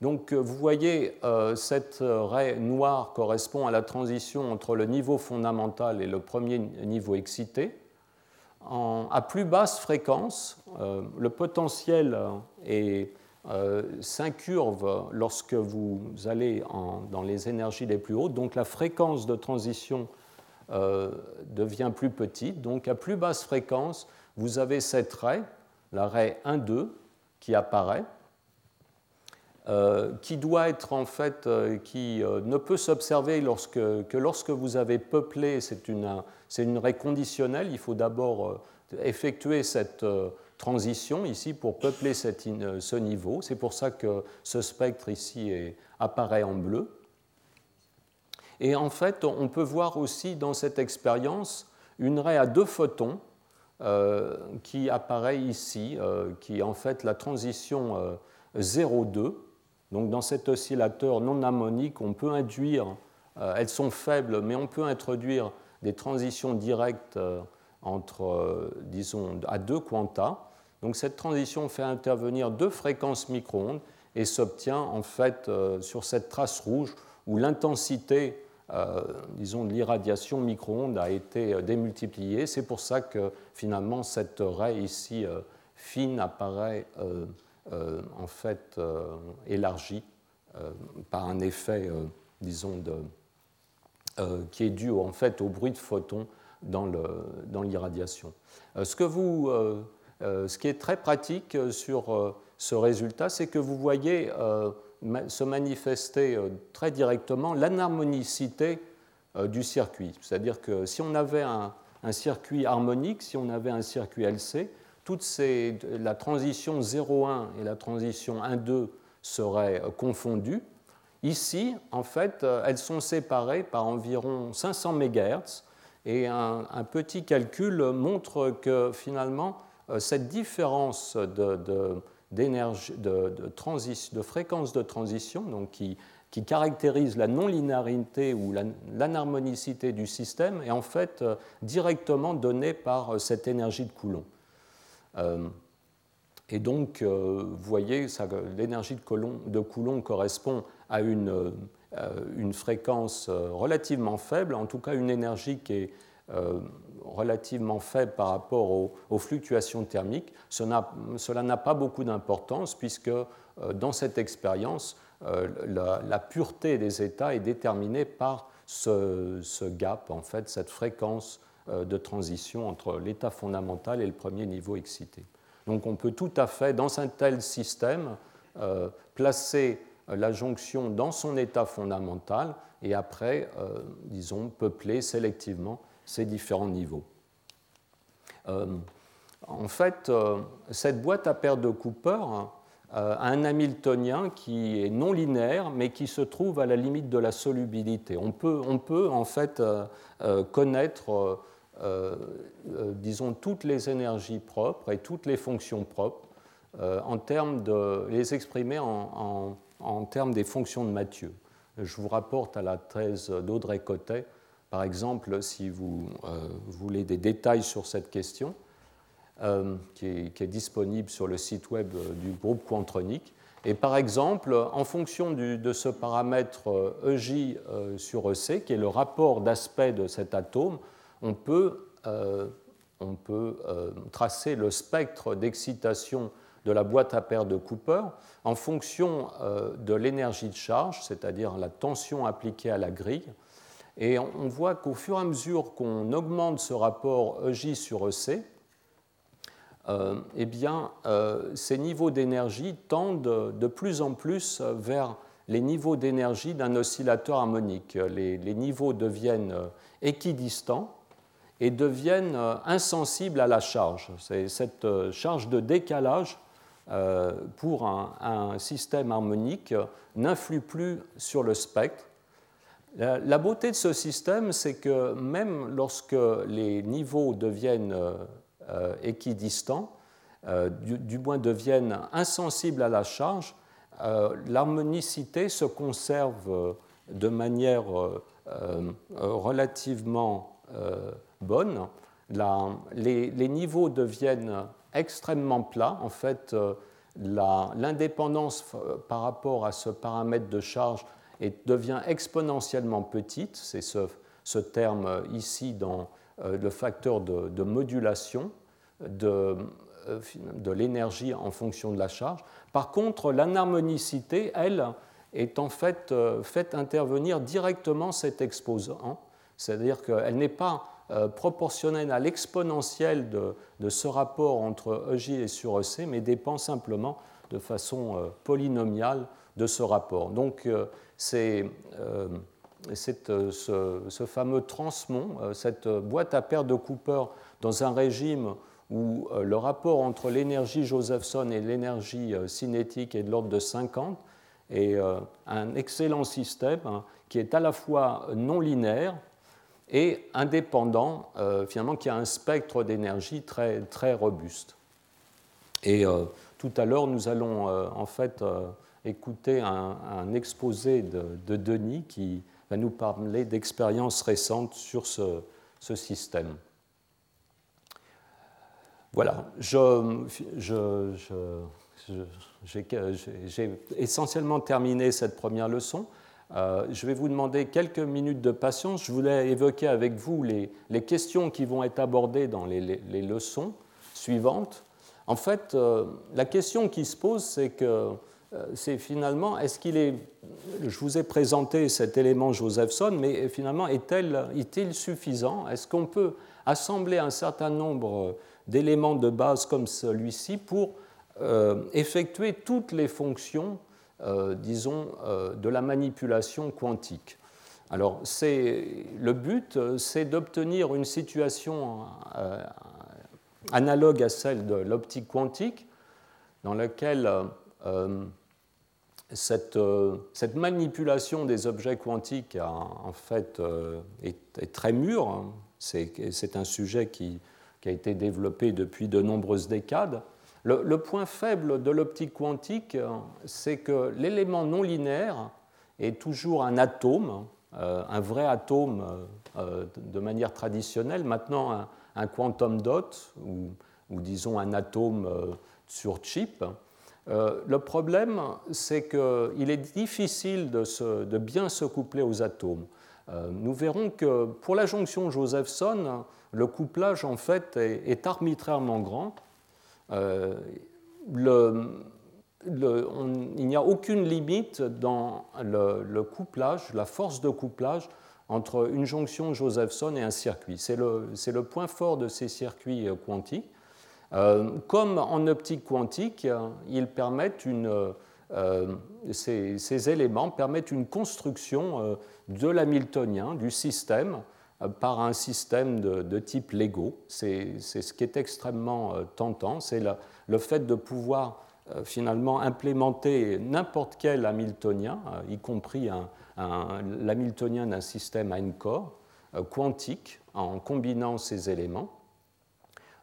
Donc vous voyez, cette raie noire correspond à la transition entre le niveau fondamental et le premier niveau excité à plus basse fréquence, euh, le potentiel euh, s'incurve lorsque vous allez dans les énergies les plus hautes, donc la fréquence de transition euh, devient plus petite. Donc à plus basse fréquence, vous avez cette raie, la raie 1,2, qui apparaît, qui doit être en fait, qui ne peut s'observer que lorsque vous avez peuplé, c'est une, une raie conditionnelle, il faut d'abord effectuer cette transition ici pour peupler ce niveau. C'est pour ça que ce spectre ici apparaît en bleu. Et en fait, on peut voir aussi dans cette expérience une raie à deux photons euh, qui apparaît ici, euh, qui est en fait la transition 0,2. Euh, Donc dans cet oscillateur non harmonique, on peut induire, elles sont faibles, mais on peut introduire des transitions directes entre, disons, à deux quanta. Donc cette transition fait intervenir deux fréquences micro-ondes et s'obtient en fait sur cette trace rouge où l'intensité euh, disons, de l'irradiation micro-ondes a été euh, démultipliée. C'est pour ça que finalement cette raie ici euh, fine apparaît en fait élargie par un effet, disons, qui est dû en fait au bruit de photons dans l'irradiation. Ce, que vous, ce qui est très pratique sur ce résultat, c'est que vous voyez se manifester euh, très directement l'anharmonicité euh, du circuit. C'est-à-dire que si on avait un, circuit harmonique, si on avait un circuit LC, toutes ces, la transition 0,1 et la transition 1,2 seraient euh, confondues. Ici, en fait, elles sont séparées par environ 500 MHz et un, petit calcul montre que finalement, cette différence de d'énergie, de, de, fréquence de transition, donc qui, qui caractérise la non-linéarité ou l'anharmonicité du système, est en fait euh, directement donnée par euh, cette énergie de Coulomb. Euh, et donc, vous voyez, l'énergie de Coulomb, correspond à une, une, fréquence relativement faible, en tout cas une énergie qui est relativement faible par rapport aux, fluctuations thermiques, cela n'a pas beaucoup d'importance puisque euh, dans cette expérience, euh, la, pureté des états est déterminée par ce, gap, en fait, cette fréquence euh, de transition entre l'état fondamental et le premier niveau excité. Donc on peut tout à fait, dans un tel système, placer la jonction dans son état fondamental et après, disons, peupler sélectivement ces différents niveaux. Euh, en fait, euh, cette boîte à paires de Cooper euh, a un Hamiltonien qui est non linéaire, mais qui se trouve à la limite de la solubilité. On peut, on peut en fait connaître, disons, toutes les énergies propres et toutes les fonctions propres en termes de les exprimer en, en termes des fonctions de Mathieu. Je vous rapporte à la thèse d'Audrey Cotet par exemple, si vous euh, voulez des détails sur cette question, euh, qui, est, disponible sur le site web euh, du groupe Quantronic. Et par exemple, en fonction de ce paramètre EJ sur EC, qui est le rapport d'aspect de cet atome, on peut, on peut tracer le spectre d'excitation de la boîte à paires de Cooper en fonction de l'énergie de charge, c'est-à-dire la tension appliquée à la grille, et on voit qu'au fur et à mesure qu'on augmente ce rapport EJ sur EC, euh, eh bien, euh, ces niveaux d'énergie tendent de plus en plus vers les niveaux d'énergie d'un oscillateur harmonique. Les, niveaux deviennent équidistants et deviennent insensibles à la charge. Cette charge de décalage euh, pour un système harmonique n'influe plus sur le spectre la, beauté de ce système, c'est que même lorsque les niveaux deviennent euh, équidistants, euh, du, moins deviennent insensibles à la charge, euh, l'harmonicité se conserve de manière relativement bonne. les, les, niveaux deviennent extrêmement plats. En fait, l'indépendance par rapport à ce paramètre de charge et devient exponentiellement petite, c'est ce, terme ici dans euh, le facteur de, modulation de, euh, de l'énergie en fonction de la charge. Par contre, l'anharmonicité, elle, est en fait euh, faite intervenir directement cet exposant, c'est-à-dire qu'elle n'est pas proportionnelle à l'exponentielle de, ce rapport entre EJ et sur EC, mais dépend simplement de façon polynomiale de ce rapport. Donc c'est ce, ce, fameux transmont, cette boîte à paire de Cooper dans un régime où le rapport entre l'énergie Josephson et l'énergie cinétique est de l'ordre de 50, et un excellent système hein, qui est à la fois non linéaire et indépendant, euh, finalement, qui a un spectre d'énergie très, très robuste. Et euh, tout à l'heure, nous allons euh, en fait écouter un, exposé de, Denis qui va nous parler d'expériences récentes sur ce, système. Voilà, j'ai essentiellement terminé cette première leçon. Euh, je vais vous demander quelques minutes de patience. Je voulais évoquer avec vous les, questions qui vont être abordées dans les, leçons suivantes. En fait, euh, la question qui se pose, c'est que euh, c'est finalement, est-ce qu'il est, je vous ai présenté cet élément Josephson, mais finalement, est-il suffisant? Est-ce qu'on peut assembler un certain nombre d'éléments de base comme celui-ci pour effectuer toutes les fonctions disons, euh, de la manipulation quantique. Alors, le but, euh, c'est d'obtenir une situation analogue à celle de l'optique quantique, dans laquelle cette, manipulation des objets quantiques en fait, est, très mûre. Hein. C'est un sujet qui, a été développé depuis de nombreuses décades. Le, point faible de l'optique quantique, c'est que l'élément non linéaire est toujours un atome, euh, un vrai atome euh, de manière traditionnelle, maintenant un, quantum dot, ou, disons un atome euh, sur chip. le problème, c'est qu'il est difficile de, bien se coupler aux atomes. nous verrons que pour la jonction Josephson, le couplage en fait est arbitrairement grand euh, il n'y a aucune limite dans le, couplage, la force de couplage entre une jonction Josephson et un circuit. C'est le, point fort de ces circuits euh, quantiques. Euh, comme en optique quantique, une, ces, éléments permettent une construction de l'hamiltonien, du système, par un système de, type Lego. C'est ce qui est extrêmement euh, tentant, c'est le fait de pouvoir euh, finalement implémenter n'importe quel Hamiltonien, y compris l'Hamiltonien d'un système à n corps, quantique, en combinant ces éléments.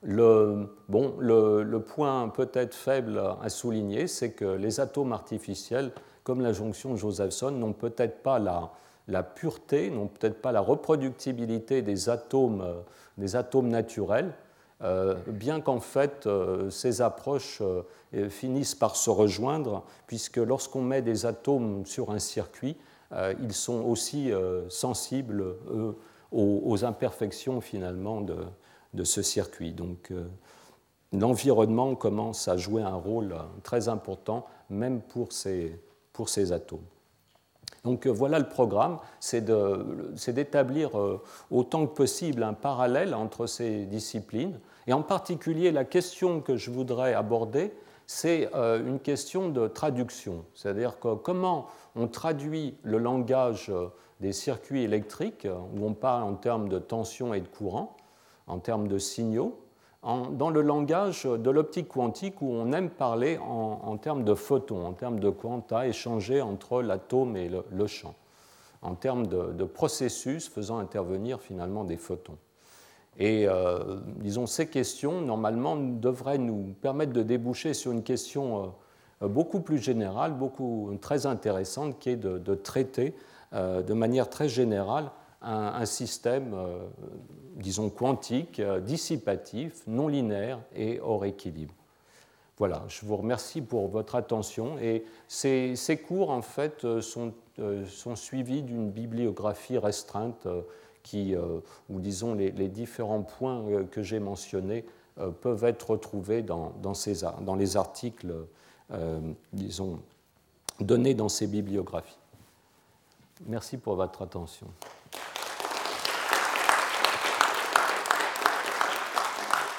Le, bon, le point peut-être faible à souligner, c'est que les atomes artificiels, comme la jonction Josephson, n'ont peut-être pas la, la pureté, non peut-être pas la reproductibilité des atomes, euh, des atomes naturels, euh, bien qu'en fait euh, ces approches finissent par se rejoindre, puisque lorsqu'on met des atomes sur un circuit, ils sont aussi sensibles aux, imperfections finalement de, ce circuit. Donc l'environnement commence à jouer un rôle très important, même pour ces atomes. Donc euh, voilà le programme, c'est d'établir euh, autant que possible un parallèle entre ces disciplines. Et en particulier, la question que je voudrais aborder, c'est euh, une question de traduction. C'est-à-dire comment on traduit le langage des circuits électriques, où on parle en termes de tension et de courant, en termes de signaux, dans le langage de l'optique quantique où on aime parler en, termes de photons, en termes de quanta échangés entre l'atome et le, champ, en termes de, processus faisant intervenir finalement des photons. Et euh, disons, ces questions, normalement, devraient nous permettre de déboucher sur une question euh, beaucoup plus générale, beaucoup très intéressante, qui est de, traiter euh, de manière très générale un, système, euh, disons, quantique, euh, dissipatif, non linéaire et hors équilibre. Voilà, je vous remercie pour votre attention. Et ces, cours, en fait, euh, sont, suivis d'une bibliographie restreinte qui, où, disons, les, différents points que j'ai mentionnés peuvent être retrouvés dans, dans les articles, disons, donnés dans ces bibliographies. Merci pour votre attention.